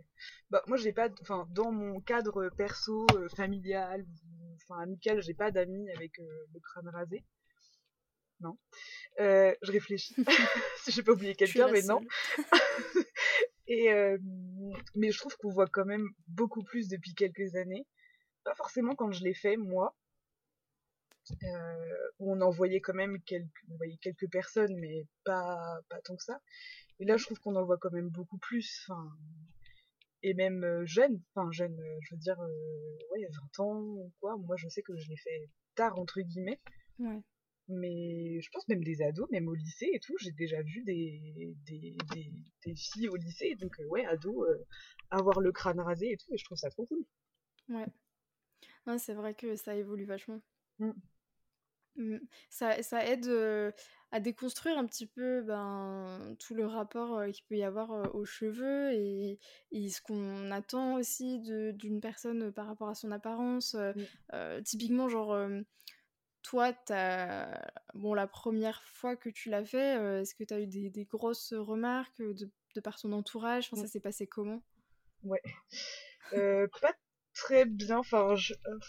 Bah, moi, j'ai pas, enfin, dans mon cadre perso, euh, familial, enfin, amical, j'ai pas d'amis avec euh, le crâne rasé. Non. Euh, je réfléchis. si j'ai pas oublié quelqu'un, mais non. Et, mais je trouve qu'on voit quand même beaucoup plus depuis quelques années. Pas forcément quand je l'ai fait, moi. Où on en voyait quand même quelques, on voyait quelques personnes, mais pas, pas tant que ça. Et là, je trouve qu'on en voit quand même beaucoup plus. Enfin, et même euh, jeune, enfin jeune, euh, je veux dire, euh, ouais, 20 ans ou quoi. Moi, je sais que je l'ai fait tard, entre guillemets. Ouais. Mais je pense même des ados, même au lycée et tout, j'ai déjà vu des, des, des, des filles au lycée, donc ouais, ados, euh, avoir le crâne rasé et tout, et je trouve ça trop cool. Ouais. Ouais, c'est vrai que ça évolue vachement. Mm. Mm. Ça, ça aide euh, à déconstruire un petit peu ben, tout le rapport euh, qu'il peut y avoir euh, aux cheveux et, et ce qu'on attend aussi d'une personne par rapport à son apparence. Typiquement, genre, toi, t'as... Bon, la première fois que tu l'as fait, est-ce que tu as eu des, des grosses remarques de, de par ton entourage? Enfin, ça s'est passé comment? Ouais. Euh, pas très bien, enfin, je, euh,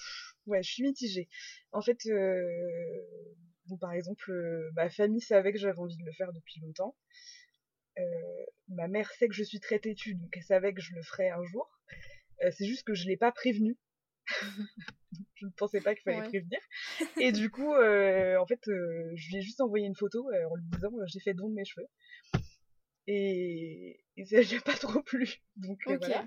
ouais, je suis mitigée. En fait, euh, bon, par exemple, euh, ma famille savait que j'avais envie de le faire depuis longtemps. Euh, ma mère sait que je suis très têtue, donc elle savait que je le ferais un jour. C'est juste que je l'ai pas prévenu. je ne pensais pas qu'il fallait Ouais. prévenir. Et du coup, euh, en fait, euh, je lui ai juste envoyé une photo euh, en lui disant j'ai fait don de mes cheveux. Et, et ça lui a pas trop plu. Donc voilà.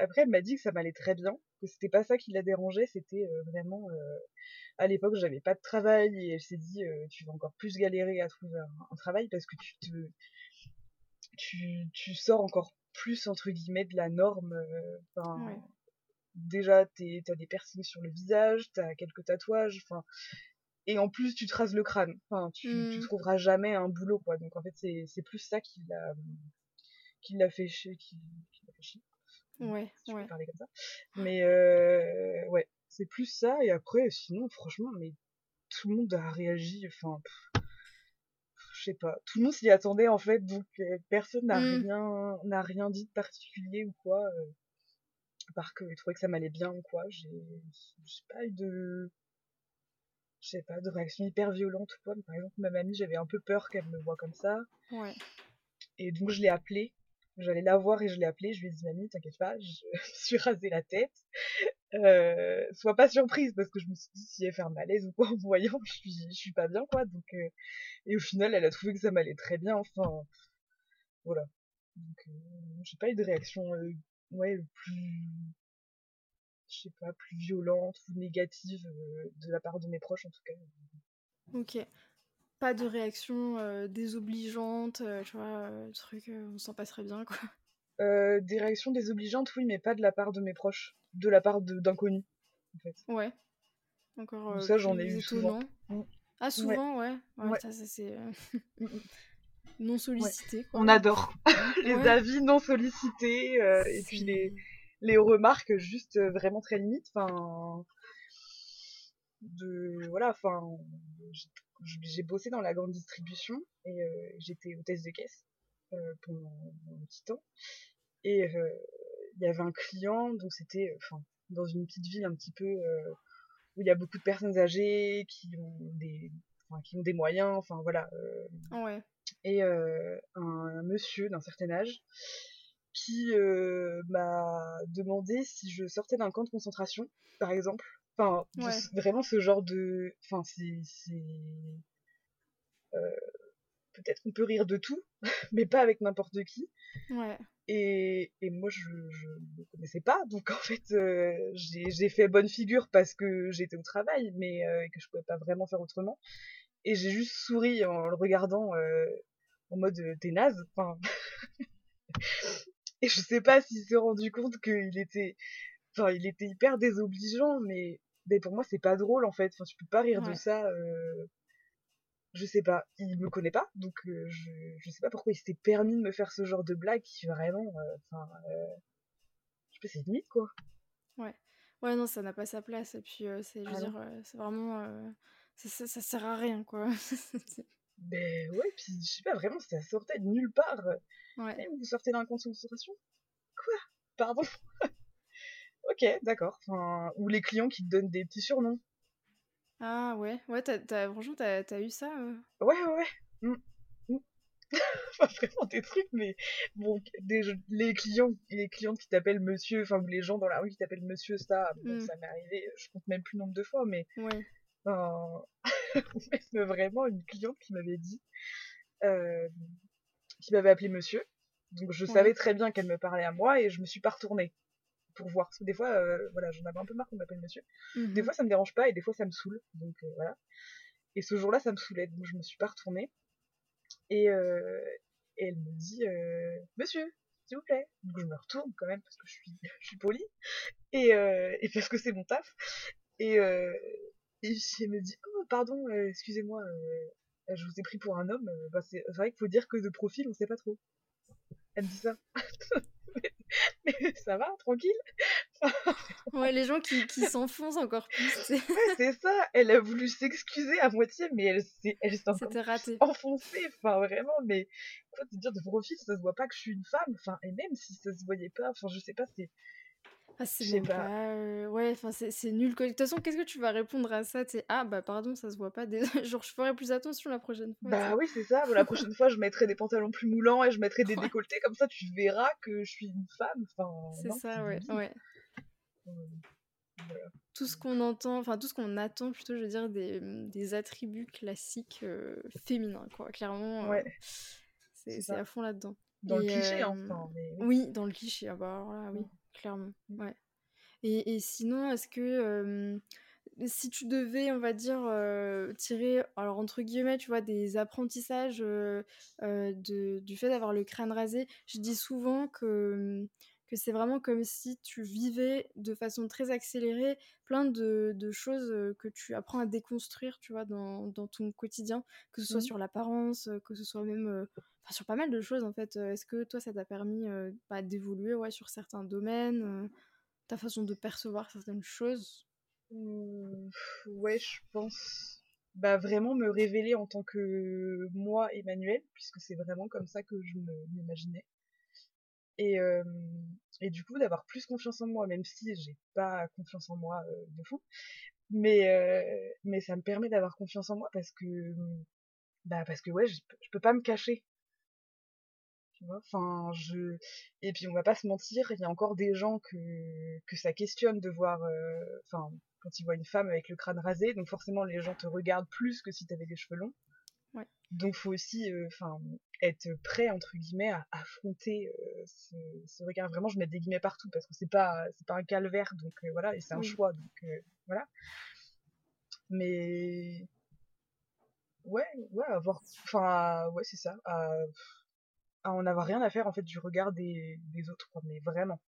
Après, elle m'a dit que ça m'allait très bien, que c'était pas ça qui la dérangeait, c'était euh, vraiment. euh, à l'époque, j'avais pas de travail et elle s'est dit euh, tu vas encore plus galérer à trouver un, un travail parce que tu te. Tu, tu sors encore plus entre guillemets de la norme. Enfin, Ouais. déjà t'as des piercings sur le visage, t'as quelques tatouages, enfin, et en plus tu te rases le crâne. Enfin, tu, tu Mm. trouveras jamais un boulot quoi. Donc en fait c'est c'est plus ça qui l'a qui l'a fait chier, qui, qui l'a fait chier, Ouais, si je ouais. peux parler comme ça. Mais euh, ouais, c'est plus ça. Et après sinon franchement, mais tout le monde a réagi. Enfin, je sais pas. Tout le monde s'y attendait en fait, donc euh, personne n'a Mm. rien n'a rien dit de particulier ou quoi. euh, à part que je trouvais que ça m'allait bien ou quoi. J'ai j'ai pas eu de je sais pas de réaction hyper violente ou quoi. Mais par exemple ma mamie j'avais un peu peur qu'elle me voie comme ça Ouais. et donc je l'ai appelée. J'allais la voir et je l'ai appelée. Je lui ai dit mamie t'inquiète pas, je suis rasé la tête. Euh, sois pas surprise parce que je me suis dit si elle fait un malaise ou quoi en voyant, je suis je suis pas bien quoi. Donc euh, et au final elle a trouvé que ça m'allait très bien. Enfin voilà. Donc euh, j'ai pas eu de réaction ouais plus je sais pas, plus violente ou négative de la part de mes proches en tout cas. Ok. Pas de réaction euh, désobligeante, euh, tu vois, euh, truc, euh, on s'en passerait bien, quoi. Des réactions désobligeantes, oui, mais pas de la part de mes proches, de la part de- d'inconnus, en fait. Ouais. Encore Donc ça, j'en ai eu souvent. étonnant. Mm. Ah, souvent, ouais. Ouais, Ouais. ça, ça, c'est euh, Mm, mm. non sollicité, quoi. On adore les avis non sollicités et puis les, les remarques juste vraiment très limites. Enfin, de voilà, enfin, j'ai- bossé dans la grande distribution et euh, j'étais hôtesse de caisse euh, pendant un petit temps. Et euh, il y avait un client, donc c'était, enfin, dans une petite ville un petit peu où il y a beaucoup de personnes âgées qui ont des, qui ont des moyens, enfin voilà. ouais. Et un, monsieur d'un certain âge qui m'a demandé si je sortais d'un camp de concentration, par exemple. Enfin, vraiment ce genre de. Enfin, c'est. Peut-être qu'on peut rire de tout, mais pas avec n'importe qui. Ouais. Et, et moi, je ne connaissais pas, donc en fait, j'ai fait bonne figure parce que j'étais au travail, mais que je pouvais pas vraiment faire autrement. Et j'ai juste souri en le regardant en mode t'es naze. Enfin. et je sais pas s'il s'est rendu compte qu'il était. Enfin, il était hyper désobligeant, mais, mais pour moi, c'est pas drôle en fait. Enfin, tu peux pas rire de ça. Euh... Je sais pas. Il me connaît pas, donc euh, je, je sais pas pourquoi il s'était permis de me faire ce genre de blague qui vraiment. Euh, enfin. Euh... Je sais pas, c'est limite quoi. Ouais. Ouais, non, ça n'a pas sa place. Et puis, c'est, je veux ah dire, c'est vraiment. Ça, ça, ça, sert à rien quoi. Ben ouais, puis je sais pas, vraiment, ça sortait de nulle part. Ouais. vous sortez d'un compte concentration Quoi? Pardon? Ok, d'accord. Enfin, ou les clients qui te donnent des petits surnoms. Ah ouais, ouais, t'as, franchement, t'as, as eu ça euh Ouais, ouais, ouais. Mmh. Mmh. enfin, vraiment des trucs, mais bon, des, les clients, les clientes qui t'appellent monsieur, enfin, ou les gens dans la rue qui t'appellent monsieur, ça, bon, mmh. ça m'est arrivé, je compte même plus le nombre de fois, mais. Ouais. Enfin, vraiment une cliente qui m'avait dit, euh, qui m'avait appelé monsieur. Donc je savais très bien qu'elle me parlait à moi et je me suis pas retournée pour voir. Des fois, euh, voilà, j'en avais un peu marre qu'on m'appelle monsieur. Des mmh fois, ça me dérange pas et des fois, ça me saoule. Donc euh, voilà. Et ce jour-là, ça me saoulait. Donc je me suis pas retournée. Et, et elle me dit, monsieur, s'il vous plaît. Donc je me retourne quand même parce que je suis, je suis polie. Et, et parce que c'est mon taf. Et, et elle me dit Oh, pardon, euh, excusez-moi, euh, je vous ai pris pour un homme. Euh, bah, c'est vrai qu'il faut dire que de profil, on sait pas trop. Elle me dit ça. mais, ça va, tranquille Ouais, les gens qui, qui s'enfoncent encore plus. ouais, c'est ça. Elle a voulu s'excuser à moitié, mais elle s'est elle raté. enfoncée. Enfin, vraiment, mais quoi te dire de profil, ça se voit pas que je suis une femme. Enfin, et même si ça se voyait pas, enfin, je sais pas, c'est ah, c'est pas. Euh, ouais, enfin, c'est nul. De toute façon, qu'est-ce que tu vas répondre à ça C'est ah, bah pardon, ça se voit pas. Des... Genre, je ferai plus attention la prochaine fois. Bah oui, c'est ça. la prochaine fois, je mettrai des pantalons plus moulants et je mettrai des décolletés. Comme ça, tu verras que je suis une femme. Enfin, c'est ça, ouais. ouais. Tout ce qu'on entend, enfin, tout ce qu'on attend plutôt, je veux dire, des, des attributs classiques euh, féminins, quoi. Clairement, ouais. c'est à fond là-dedans. Dans le cliché, enfin. Mais... Oui, dans le cliché. Ah bah alors là, oui clairement. Mmh. Ouais. Et, et sinon, est-ce que si tu devais, on va dire, tirer, alors entre guillemets, tu vois, des apprentissages de, du fait d'avoir le crâne rasé, je dis souvent que, que c'est vraiment comme si tu vivais de façon très accélérée plein de, de choses que tu apprends à déconstruire, tu vois, dans, dans ton quotidien, que ce soit mmh. sur l'apparence, que ce soit même sur pas mal de choses en fait. Est-ce que toi, ça t'a permis bah, d'évoluer ouais, sur certains domaines, ta façon de percevoir certaines choses? Mmh, Ouais, je pense. Bah, vraiment me révéler en tant que moi, Emmanuel, puisque c'est vraiment comme ça que je m'imaginais. Et, et du coup, d'avoir plus confiance en moi, même si j'ai pas confiance en moi de fou. Mais, mais ça me permet d'avoir confiance en moi parce que, bah, parce que ouais, je, peux pas me cacher enfin je et puis on va pas se mentir il y a encore des gens que que ça questionne de voir euh, enfin quand ils voient une femme avec le crâne rasé donc forcément les gens te regardent plus que si tu avais des cheveux longs ouais. donc faut aussi euh, être prêt entre guillemets à affronter euh, ce, ce, regard vraiment je mets des guillemets partout parce que c'est pas c'est pas un calvaire donc voilà et c'est un choix donc voilà mais ouais ouais avoir enfin ouais c'est ça on n'avait rien à faire en fait du regard des, autres, mais vraiment.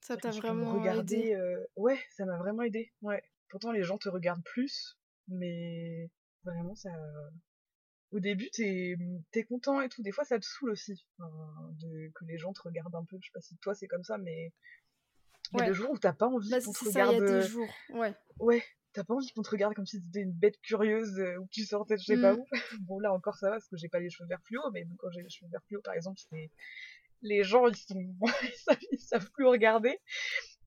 Ça t'a vraiment aidé euh, Ouais, ça m'a vraiment aidé. Ouais. Pourtant, les gens te regardent plus, mais vraiment, ça. Au début, t'es es content et tout. Des fois, ça te saoule aussi de... que les gens te regardent un peu. Je sais pas si toi c'est comme ça, mais il y a des jours où t'as pas envie bah, qu'on te regarde. Il y a des euh, jours, ouais. Ouais, t'as pas envie qu'on te regarde comme si c'était une bête curieuse euh, ou que tu sortais de je sais pas mm. où. bon, là encore ça va parce que j'ai pas les cheveux verts fluo, mais quand j'ai les cheveux verts fluo, par exemple, c'est les gens ils sont ils, savent, plus regarder.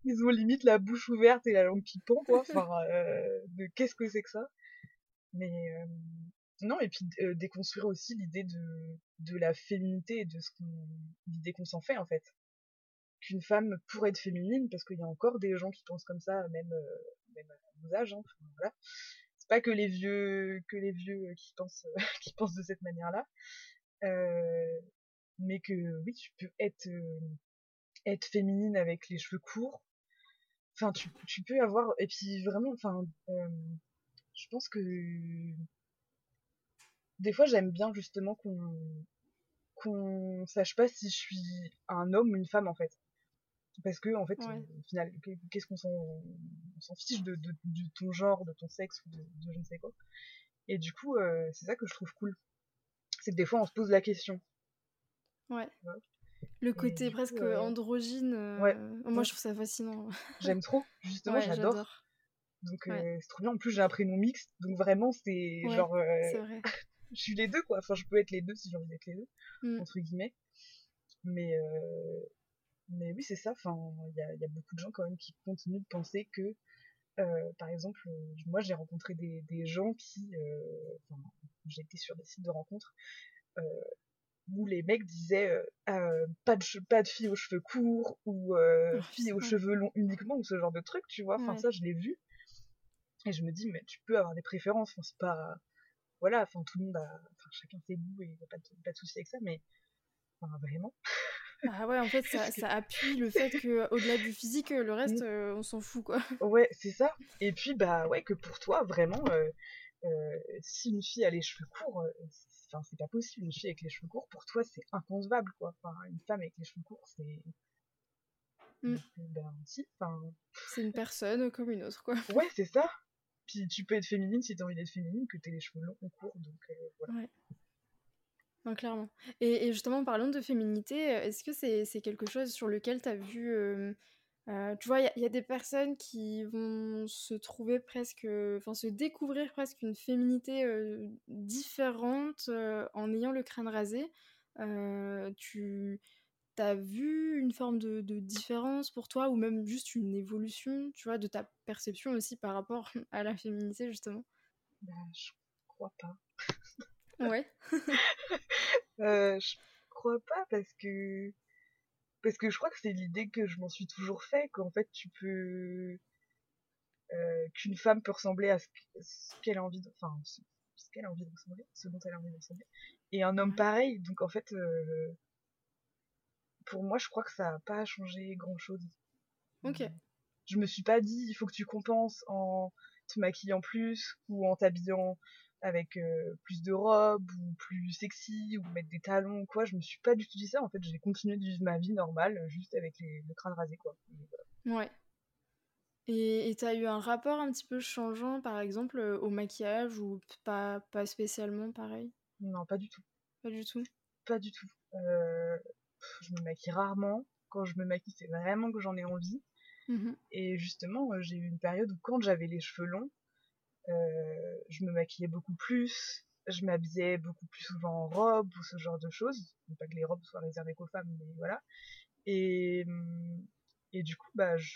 ils ont limite la bouche ouverte et la langue qui pend, quoi. Enfin, euh, de qu'est-ce que c'est que ça? Mais euh, non, et puis euh, déconstruire aussi l'idée de, de la féminité et de ce qu'on, l'idée qu'on s'en fait, en fait. Qu'une femme pourrait être féminine, parce qu'il y a encore des gens qui pensent comme ça, même, même à nos âges, hein. voilà. Pas que les vieux, que les vieux qui pensent, qui pensent de cette manière-là. mais que oui, tu peux être, être féminine avec les cheveux courts, enfin tu, tu, peux avoir et puis vraiment enfin euh, je pense que des fois j'aime bien justement qu'on qu'on sache pas si je suis un homme ou une femme en fait. Parce que en fait au final qu'est-ce qu'on s'en fiche de, de, de, ton genre de ton sexe ou de, je ne sais quoi. Et du coup euh, c'est ça que je trouve cool. C'est que des fois on se pose la question. Ouais. Le côté presque euh, androgyne. Euh, moi, je trouve ça fascinant. J'aime trop, justement, j'adore. Donc, euh, c'est trop bien. En plus, j'ai un prénom mixte, donc vraiment, c'est genre. Vrai. je suis les deux, quoi. Enfin, je peux être les deux si j'ai envie d'être les deux, mm. entre guillemets. Mais, mais oui, c'est ça. Enfin, il y a, y a, beaucoup de gens quand même qui continuent de penser que, par exemple, moi, j'ai rencontré des, des, gens qui. Enfin, j'ai été sur des sites de rencontres où les mecs disaient euh, euh, pas de pas de filles aux cheveux courts ou euh, oh, filles aux cheveux longs uniquement ou ce genre de truc tu vois enfin ça je l'ai vu et je me dis mais tu peux avoir des préférences enfin c'est pas voilà enfin tout le monde a enfin chacun ses goûts et y a pas de, pas de souci avec ça mais enfin, vraiment ah ouais en fait ça, ça appuie le fait que au-delà du physique le reste mm. on s'en fout quoi ouais c'est ça et puis bah ouais que pour toi vraiment si une fille a les cheveux courts enfin, c'est pas possible. Une fille avec les cheveux courts, pour toi, c'est inconcevable, quoi. Enfin, une femme avec les cheveux courts, c'est. Mm. Ben, si, enfin. C'est une personne comme une autre, quoi. Ouais, c'est ça. Tu peux être féminine si t'as envie d'être féminine, que t'aies les cheveux longs ou courts, donc euh, voilà. Clairement. Et, et, justement, parlant de féminité, est-ce que c'est quelque chose sur lequel t'as vu euh, euh, tu vois, il y, a des personnes qui vont se trouver presque, enfin se découvrir presque une féminité euh, différente euh, en ayant le crâne rasé. tu as vu une forme de, différence pour toi ou même juste une évolution, tu vois, de ta perception aussi par rapport à la féminité justement? Bah, Je crois pas. ouais. je crois pas parce que parce que je crois que c'est l'idée que je m'en suis toujours fait qu'en fait tu peux euh, qu'une femme peut ressembler à ce, qu'elle a envie de enfin ce, qu'elle a envie de ressembler ce dont elle a envie de ressembler et un homme pareil donc en fait euh, pour moi je crois que ça a pas changé grand chose ok je me suis pas dit il faut que tu compenses en te maquillant plus ou en t'habillant avec euh, plus de robes ou plus sexy ou mettre des talons ou quoi. Je me suis pas du tout dit ça. En fait, j'ai continué de vivre ma vie normale, juste avec les, le crâne rasé, quoi. Ouais. Et t'as eu un rapport un petit peu changeant, par exemple, euh, au maquillage ou pas, pas spécialement pareil? Non, pas du tout. Pas du tout? Pas du tout. Euh, je me maquille rarement. Quand je me maquille, c'est vraiment que j'en ai envie. Mmh Et justement, j'ai eu une période où quand j'avais les cheveux longs, euh, je me maquillais beaucoup plus, je m'habillais beaucoup plus souvent en robe ou ce genre de choses. pas que les robes soient réservées qu'aux femmes, mais voilà. Et, hum, et du coup, bah, je...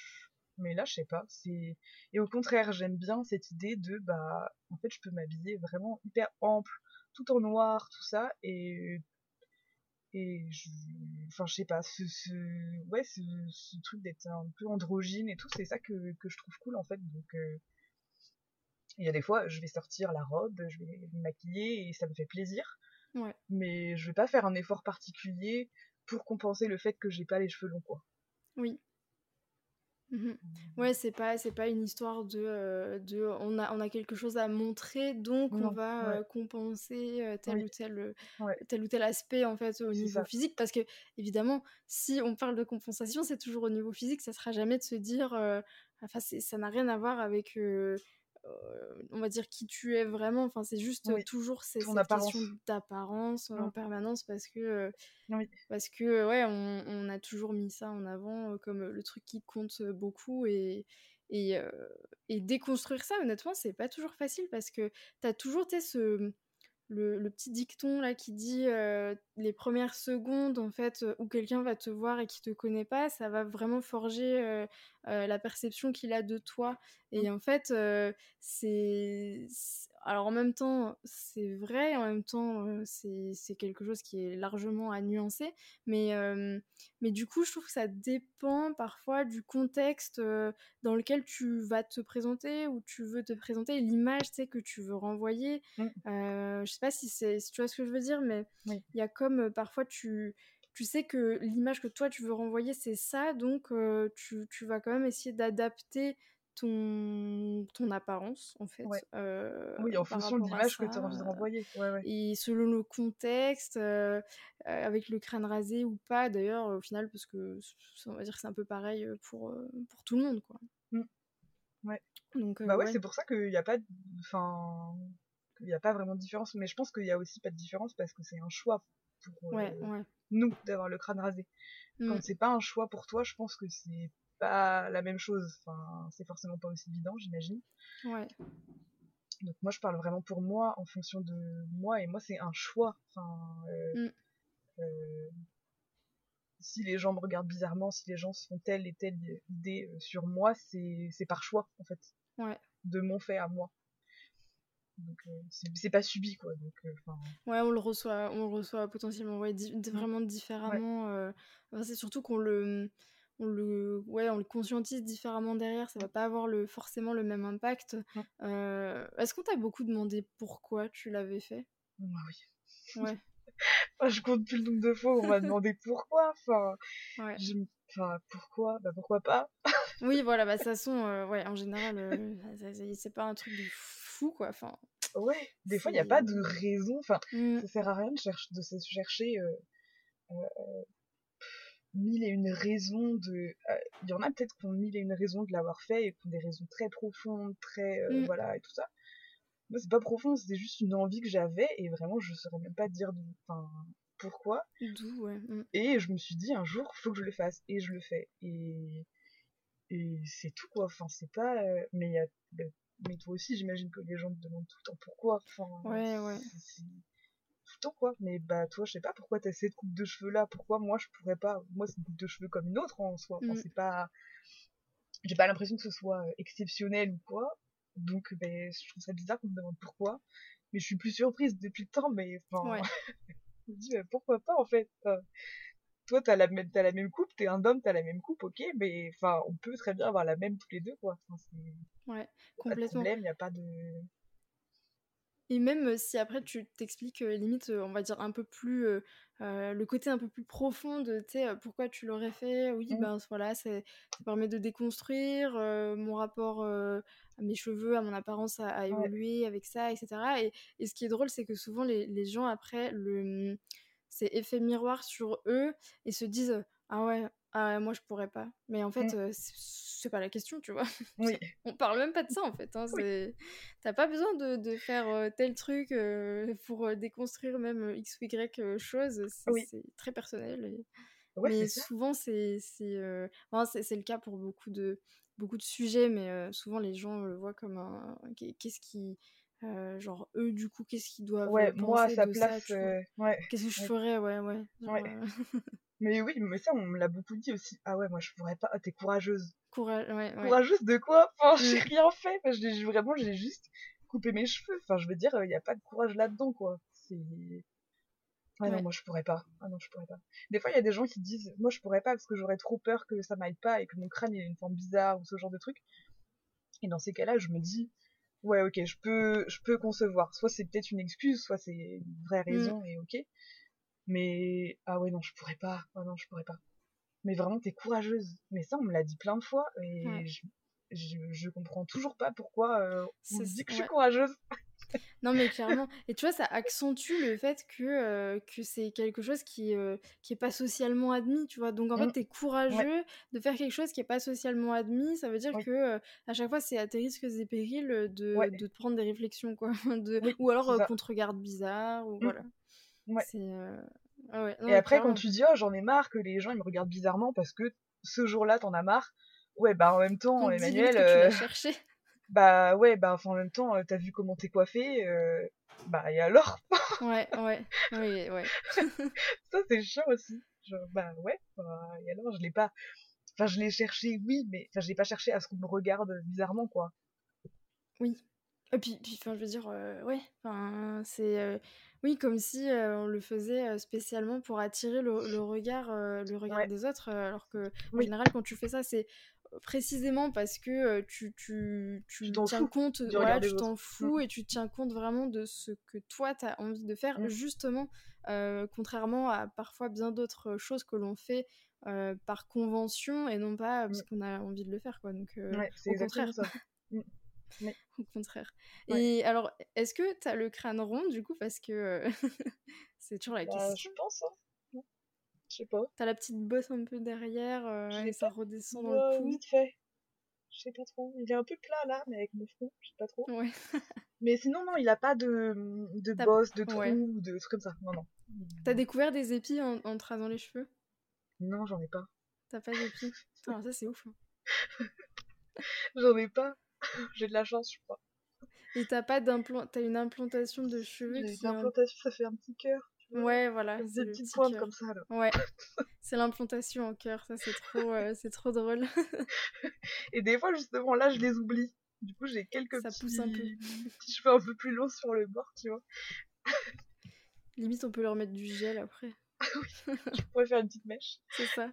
mais là, je sais pas. C'est et au contraire, j'aime bien cette idée de bah, en fait, je peux m'habiller vraiment hyper ample, tout en noir, tout ça, et et je... enfin, je sais pas, ce, ce... ouais, ce, ce truc d'être un peu androgyne et tout, c'est ça que, que je trouve cool en fait. Donc euh, il y a des fois, je vais sortir la robe, je vais me maquiller et ça me fait plaisir. Ouais. Mais je vais pas faire un effort particulier pour compenser le fait que j'ai pas les cheveux longs, quoi. Oui. Mmh. Ouais, c'est pas c'est pas une histoire de, euh, de on a on a quelque chose à montrer donc on va euh, compenser euh, tel ou tel tel ou tel aspect en fait au niveau physique parce que évidemment si on parle de compensation c'est toujours au niveau physique ça sera jamais de se dire enfin ça n'a rien à voir avec on va dire qui tu es vraiment. Enfin, c'est juste toujours ces, cette question d'apparence en permanence parce que parce que ouais, on, a toujours mis ça en avant euh, comme le truc qui compte beaucoup et et, et déconstruire ça honnêtement c'est pas toujours facile parce que t'as toujours ce le, le petit dicton là qui dit euh, les premières secondes en fait euh, où quelqu'un va te voir et qui te connaît pas, ça va vraiment forger euh, euh, la perception qu'il a de toi. Et en fait, c'est- alors en même temps c'est vrai, en même temps c'est quelque chose qui est largement à nuancer, mais euh, mais du coup je trouve que ça dépend parfois du contexte dans lequel tu vas te présenter ou tu veux te présenter, l'image tu sais que tu veux renvoyer. Mm. Euh, je sais pas si, c'est, si tu vois ce que je veux dire, mais il Oui. y a comme parfois tu, tu sais que l'image que toi tu veux renvoyer c'est ça, donc euh, tu, tu vas quand même essayer d'adapter ton, ton apparence en fait Ouais. euh, Oui, en fonction de l'image que tu as envie de renvoyer. Ouais, ouais. Et selon le contexte, euh, avec le crâne rasé ou pas d'ailleurs au final, parce que on va dire que c'est un peu pareil pour, pour tout le monde quoi. Mm. Ouais. Donc euh, Bah ouais, c'est pour ça qu'il n'y a pas. Enfin... Il n'y a pas vraiment de différence, mais je pense qu'il y a aussi pas de différence parce que c'est un choix pour nous d'avoir le crâne rasé. Mm. Quand c'est pas un choix pour toi, je pense que c'est pas la même chose. Enfin, c'est forcément pas aussi évident, j'imagine. Ouais. Donc moi, je parle vraiment pour moi, en fonction de moi, et moi, c'est un choix. Enfin, euh, Mm. euh, si les gens me regardent bizarrement, si les gens se font telle et telle idée euh, sur moi, c'est par choix, en fait, Ouais. de mon fait à moi. Donc euh, c'est pas subi, quoi. Donc, Ouais, on le reçoit, on le reçoit potentiellement, ouais, di- di- Mm. vraiment différemment. c'est surtout qu'on le, on le, ouais, on le conscientise différemment derrière. Ça va pas avoir le, forcément le même impact. Euh, Est-ce qu'on t'a beaucoup demandé pourquoi tu l'avais fait? Bah oui. Ouais, je compte plus le nombre de fois où on m'a demandé pourquoi. Enfin, ouais. je me- enfin, pourquoi? Bah pourquoi pas? Oui, voilà, bah, de toute façon, euh, ouais, en général, euh, c'est pas un truc de fou, quoi. Enfin, Ouais, des fois, il n'y a pas de raison. Enfin, mm, ça sert à rien de, cherche- de se chercher euh, euh, mille et une raisons de. euh, Il y en a peut-être qui ont mille et une raisons de l'avoir fait et qui ont des raisons très profondes, très. euh, Mm. Voilà, et tout ça. Moi, c'est pas profond, c'était juste une envie que j'avais et vraiment, je saurais même pas dire d'où- enfin, pourquoi. d'où, ouais. mm. Et je me suis dit, un jour, faut que je le fasse. Et je le fais. Et, et c'est tout, quoi. Enfin, c'est pas. euh, Mais, il y a... mais toi aussi, j'imagine que les gens te demandent tout le temps pourquoi. Enfin, Ouais, ouais. Quoi. Mais bah, toi, je sais pas pourquoi t'as cette coupe de cheveux là. Pourquoi moi, je pourrais pas. Moi, c'est une coupe de cheveux comme une autre en soi. Enfin, Mm. c'est pas. J'ai pas l'impression que ce soit euh, exceptionnel ou quoi. Donc, ben, je trouve ça bizarre qu'on me demande pourquoi. Mais je suis plus surprise depuis le temps. Mais enfin. Ouais. je me dis, pourquoi pas en fait Enfin, toi t'as la même t'as la même coupe t'es un homme t'as la même coupe ok mais enfin on peut très bien avoir la même tous les deux quoi enfin, Ouais, complètement. problème y a pas de Et même euh, si après tu t'expliques euh, limite, euh, on va dire un peu plus euh, le côté un peu plus profond de, pourquoi tu l'aurais fait. Oui, ben voilà, ça permet de déconstruire mon rapport à mes cheveux, à mon apparence Ouais. évolué avec ça, etc. Et, et ce qui est drôle, c'est que souvent les, les gens après le c'est effet miroir sur eux et se disent ah ouais, ah moi je pourrais pas. Mais en fait, Mm. euh, c'est pas la question, tu vois. oui On parle même pas de ça en fait. Hein, Oui. T'as pas besoin de, de faire euh, tel truc euh, pour déconstruire même X ou Y chose. C'est Oui. très personnel. et- ouais mais souvent, c'est euh, enfin, c'est- le cas pour beaucoup de, beaucoup de sujets, mais souvent les gens le voient comme un. qu'est- Qu'est-ce qui. euh, genre, eux, du coup, qu'est-ce qu'ils doivent ouais euh, moi à penser sa de place euh, ouais Qu'est-ce que je ferais? Ouais, ouais. Genre, Ouais. mais oui mais ça on me l'a beaucoup dit aussi ah ouais moi je pourrais pas Ah, t'es courageuse courage, ouais, ouais. courageuse de quoi? Enfin j'ai Mm. rien fait Enfin, j'ai vraiment j'ai juste coupé mes cheveux enfin je veux dire il y a pas de courage là dedans quoi c'est Ouais, non, moi je pourrais pas. Ah non, je pourrais pas. Des fois, il y a des gens qui disent, moi je pourrais pas parce que j'aurais trop peur que ça m'aille pas et que mon crâne ait une forme bizarre ou ce genre de truc. Et dans ces cas-là, je me dis, ouais, ok, je peux, je peux concevoir. Soit c'est peut-être une excuse, soit c'est une vraie Mm. raison et ok. Mais, ah ouais, non, je pourrais pas. Ah non, je pourrais pas. Mais vraiment, t'es courageuse. Mais ça, on me l'a dit plein de fois et Ouais. je, je, je comprends toujours pas pourquoi euh, on me dit que je suis courageuse. Non, mais clairement. Et tu vois, ça accentue le fait que, euh, que c'est quelque chose qui, euh, qui est pas socialement admis, tu vois. Donc, en fait, Mm. t'es courageux de faire quelque chose qui est pas socialement admis. Ça veut dire que euh, à chaque fois, c'est à tes risques et périls euh, de, de te prendre des réflexions, quoi. De... Oui, Ou alors qu'on te regarde bizarre, ou Mm. voilà. Ouais. Euh, ah ouais, non, Et après, quand tu dis, oh, j'en ai marre que les gens ils me regardent bizarrement parce que ce jour-là, t'en as marre. Ouais, bah en même temps, Emmanuel, tu euh, l'as cherché. bah ouais, bah enfin, en même temps, euh, t'as vu comment t'es coiffé. euh, bah et alors? Ouais, ouais, ouais, ouais. Ça c'est chiant aussi. Genre, bah ouais, bah, et alors je l'ai pas. Enfin, je l'ai cherché, oui, mais enfin, je l'ai pas cherché à ce qu'on me regarde bizarrement, quoi. Oui. Et puis, puis enfin, je veux dire, euh, ouais, enfin, c'est. euh, oui, comme si euh, on le faisait euh, spécialement pour attirer le, le regard, le regard Ouais. des autres, alors que, en Oui. général, quand tu fais ça, c'est précisément parce que tu, tu, tu tiens fous compte, voilà, tu t'en autres. fous et tu tiens compte vraiment de ce que toi, tu as envie de faire, Mm. justement, euh, contrairement à parfois bien d'autres choses que l'on fait euh, par convention et non pas parce Mm. qu'on a envie de le faire, quoi. Donc, euh, Ouais, au contraire. ça. Mais Au contraire. ouais. Et alors, est-ce que tu as le crâne rond du coup Parce que euh, c'est toujours la Bah, question. je pense, hein. Je sais pas. T'as la petite bosse un peu derrière euh, et ça redescend dans le cou. vite fait. Je sais pas trop. Il est un peu plat là, mais avec mon front, je sais pas trop. Ouais. Mais sinon, non, il a pas de, de bosse, de trous, ouais. ou de trucs comme ça. Non, non. T'as découvert des épis en, en te rasant les cheveux? Non, j'en ai pas. T'as pas d'épis? Putain, ça c'est ouf. hein. J'en ai pas. J'ai de la chance, je crois. Et t'as pas d'implant... T'as une implantation de cheveux qui une un- implantation, ça fait un petit cœur. Ouais, voilà, des petites petit pointes comme ça, là. Ouais, c'est l'implantation en cœur, ça c'est trop, euh, c'est trop drôle. Et des fois, justement, là, je les oublie. Du coup, j'ai quelques Ça petits... pousse un peu. petits cheveux un peu plus longs sur le bord, tu vois. Limite, on peut leur mettre du gel après. Je pourrais faire une petite mèche. C'est ça.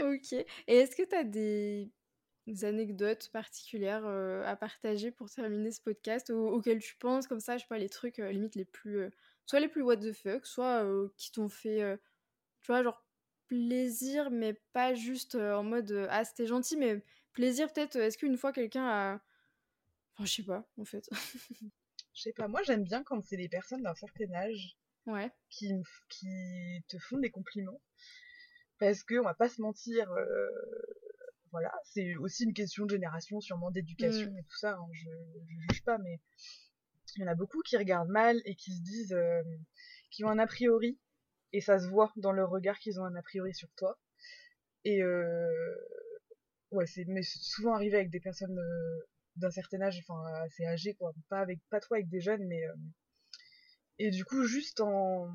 Ok. Et est-ce que tu as des... des anecdotes particulières euh, à partager pour terminer ce podcast au- auxquelles tu penses comme ça, je sais pas, les trucs euh, limite les plus... euh, soit les plus what the fuck, soit euh, qui t'ont fait, tu vois, genre plaisir, mais pas juste en mode ah c'était gentil, mais plaisir peut-être, est-ce qu'une fois quelqu'un a... Enfin, je sais pas, en fait. Je sais pas, moi, j'aime bien quand c'est des personnes d'un certain âge ouais. qui, qui te font des compliments. Parce que, on va pas se mentir, voilà, c'est aussi une question de génération, sûrement d'éducation Mm. et tout ça, hein, je, je juge pas, mais il y en a beaucoup qui regardent mal et qui se disent, euh, qui ont un a priori, et ça se voit dans leur regard qu'ils ont un a priori sur toi. Et euh, ouais, c'est mais c'est souvent arrivé avec des personnes euh, d'un certain âge, enfin assez âgées, quoi, pas avec, pas trop avec des jeunes, mais euh, et du coup, juste en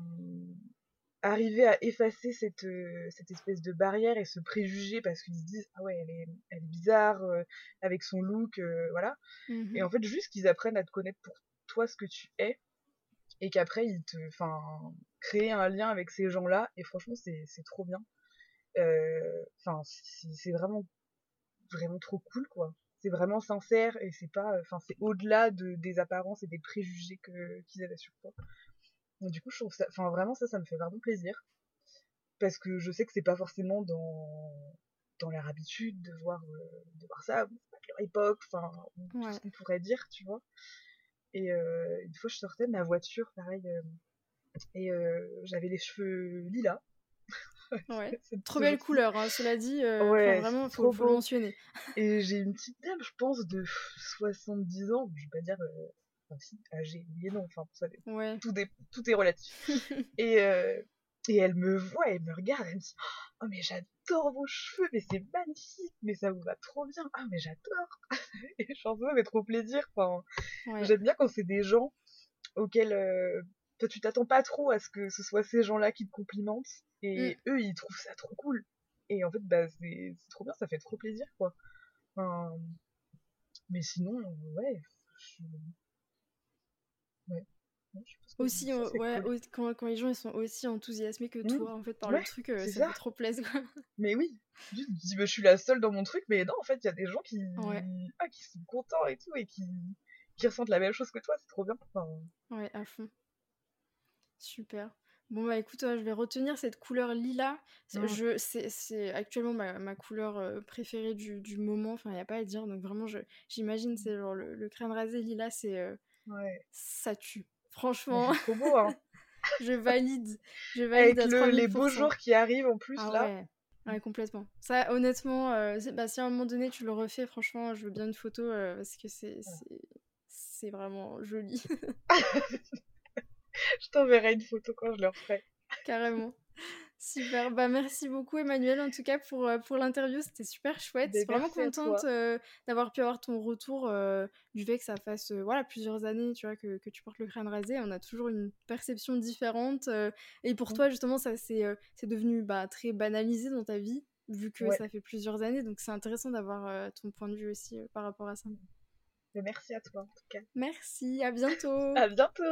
arriver à effacer cette, euh, cette espèce de barrière et ce préjugé parce qu'ils se disent ah ouais elle est, elle est bizarre euh, avec son look euh, voilà. Mhm. et en fait juste qu'ils apprennent à te connaître pour toi ce que tu es et qu'après ils te enfin créer un lien avec ces gens là et franchement c'est c'est trop bien. Enfin c'est c'est vraiment vraiment trop cool quoi. C'est vraiment sincère et c'est pas enfin c'est au-delà de des apparences et des préjugés que qu'ils avaient sur toi donc, du coup, je trouve ça, enfin vraiment ça, ça me fait vraiment plaisir parce que je sais que c'est pas forcément dans dans leur habitude de voir euh, de voir ça, ou c'est pas de leur époque, enfin Ouais. ce qu'on pourrait dire, tu vois. Et euh, une fois, je sortais de ma voiture, pareil, euh, et j'avais les cheveux lilas. Ouais. C'est Trop belle couleur, hein, cela dit, Ouais, vraiment, faut, trop faut le mentionner. Et j'ai une petite dame, je pense, de 70 ans, je vais pas dire, enfin si, âgée, oui et non, enfin ça, Ouais. tout, est, tout est relatif. et, euh, et elle me voit, elle me regarde, elle me dit Oh, mais j'adore vos cheveux, mais c'est magnifique, mais ça vous va trop bien. Ah, mais j'adore. et ça me fait trop plaisir. Enfin, Ouais. J'aime bien quand c'est des gens auxquels euh, toi, tu t'attends pas trop à ce que ce soit ces gens-là qui te complimentent, et eux, ils trouvent ça trop cool. Et en fait, bah, c'est c'est trop bien, ça fait trop plaisir, quoi. Enfin, mais sinon, ouais. je- Ouais. Ouais, je pense que Aussi, ça, c'est ouais, cool. au- quand, quand les gens ils sont aussi enthousiasmés que Mmh. toi, en fait, par le Ouais, truc, euh, ça ça. trop quoi. Mais oui, juste, dis, bah, je suis la seule dans mon truc, mais non, en fait, il y a des gens qui, ah, qui sont contents et tout, et qui, qui ressentent la même chose que toi, c'est trop bien. Enfin, Ouais, à fond. Super. Bon, bah écoute, euh, je vais retenir cette couleur lilas. C'est-. Je, c'est, actuellement ma, ma couleur euh, préférée du, du moment. Enfin, il n'y a pas à dire. Donc, vraiment, j'imagine, c'est genre le, le crâne rasé lilas, c'est, euh, ouais. ça tue. Franchement, c'est trop beau, hein. je valide. Je valide Avec à le- les 3000%. beaux jours qui arrivent en plus, Ah là. ouais. Ouais, complètement. Ça, honnêtement, euh, bah, si à un moment donné tu le refais, franchement, je veux bien une photo euh, parce que c'est, c'est, c'est vraiment joli, Je t'enverrai une photo quand je le referai. carrément. Super, bah merci beaucoup Emmanuel en tout cas pour, euh, pour l'interview, c'était super chouette. Je suis vraiment contente euh, d'avoir pu avoir ton retour euh, du fait que ça fasse euh, voilà, plusieurs années tu vois, que, que tu portes le crâne rasé. On a toujours une perception différente. et pour Mm. toi justement, ça c'est devenu bah, très banalisé dans ta vie vu que Ouais. ça fait plusieurs années. Donc c'est intéressant d'avoir ton point de vue aussi par rapport à ça. Mais merci à toi en tout cas. Merci, à bientôt À bientôt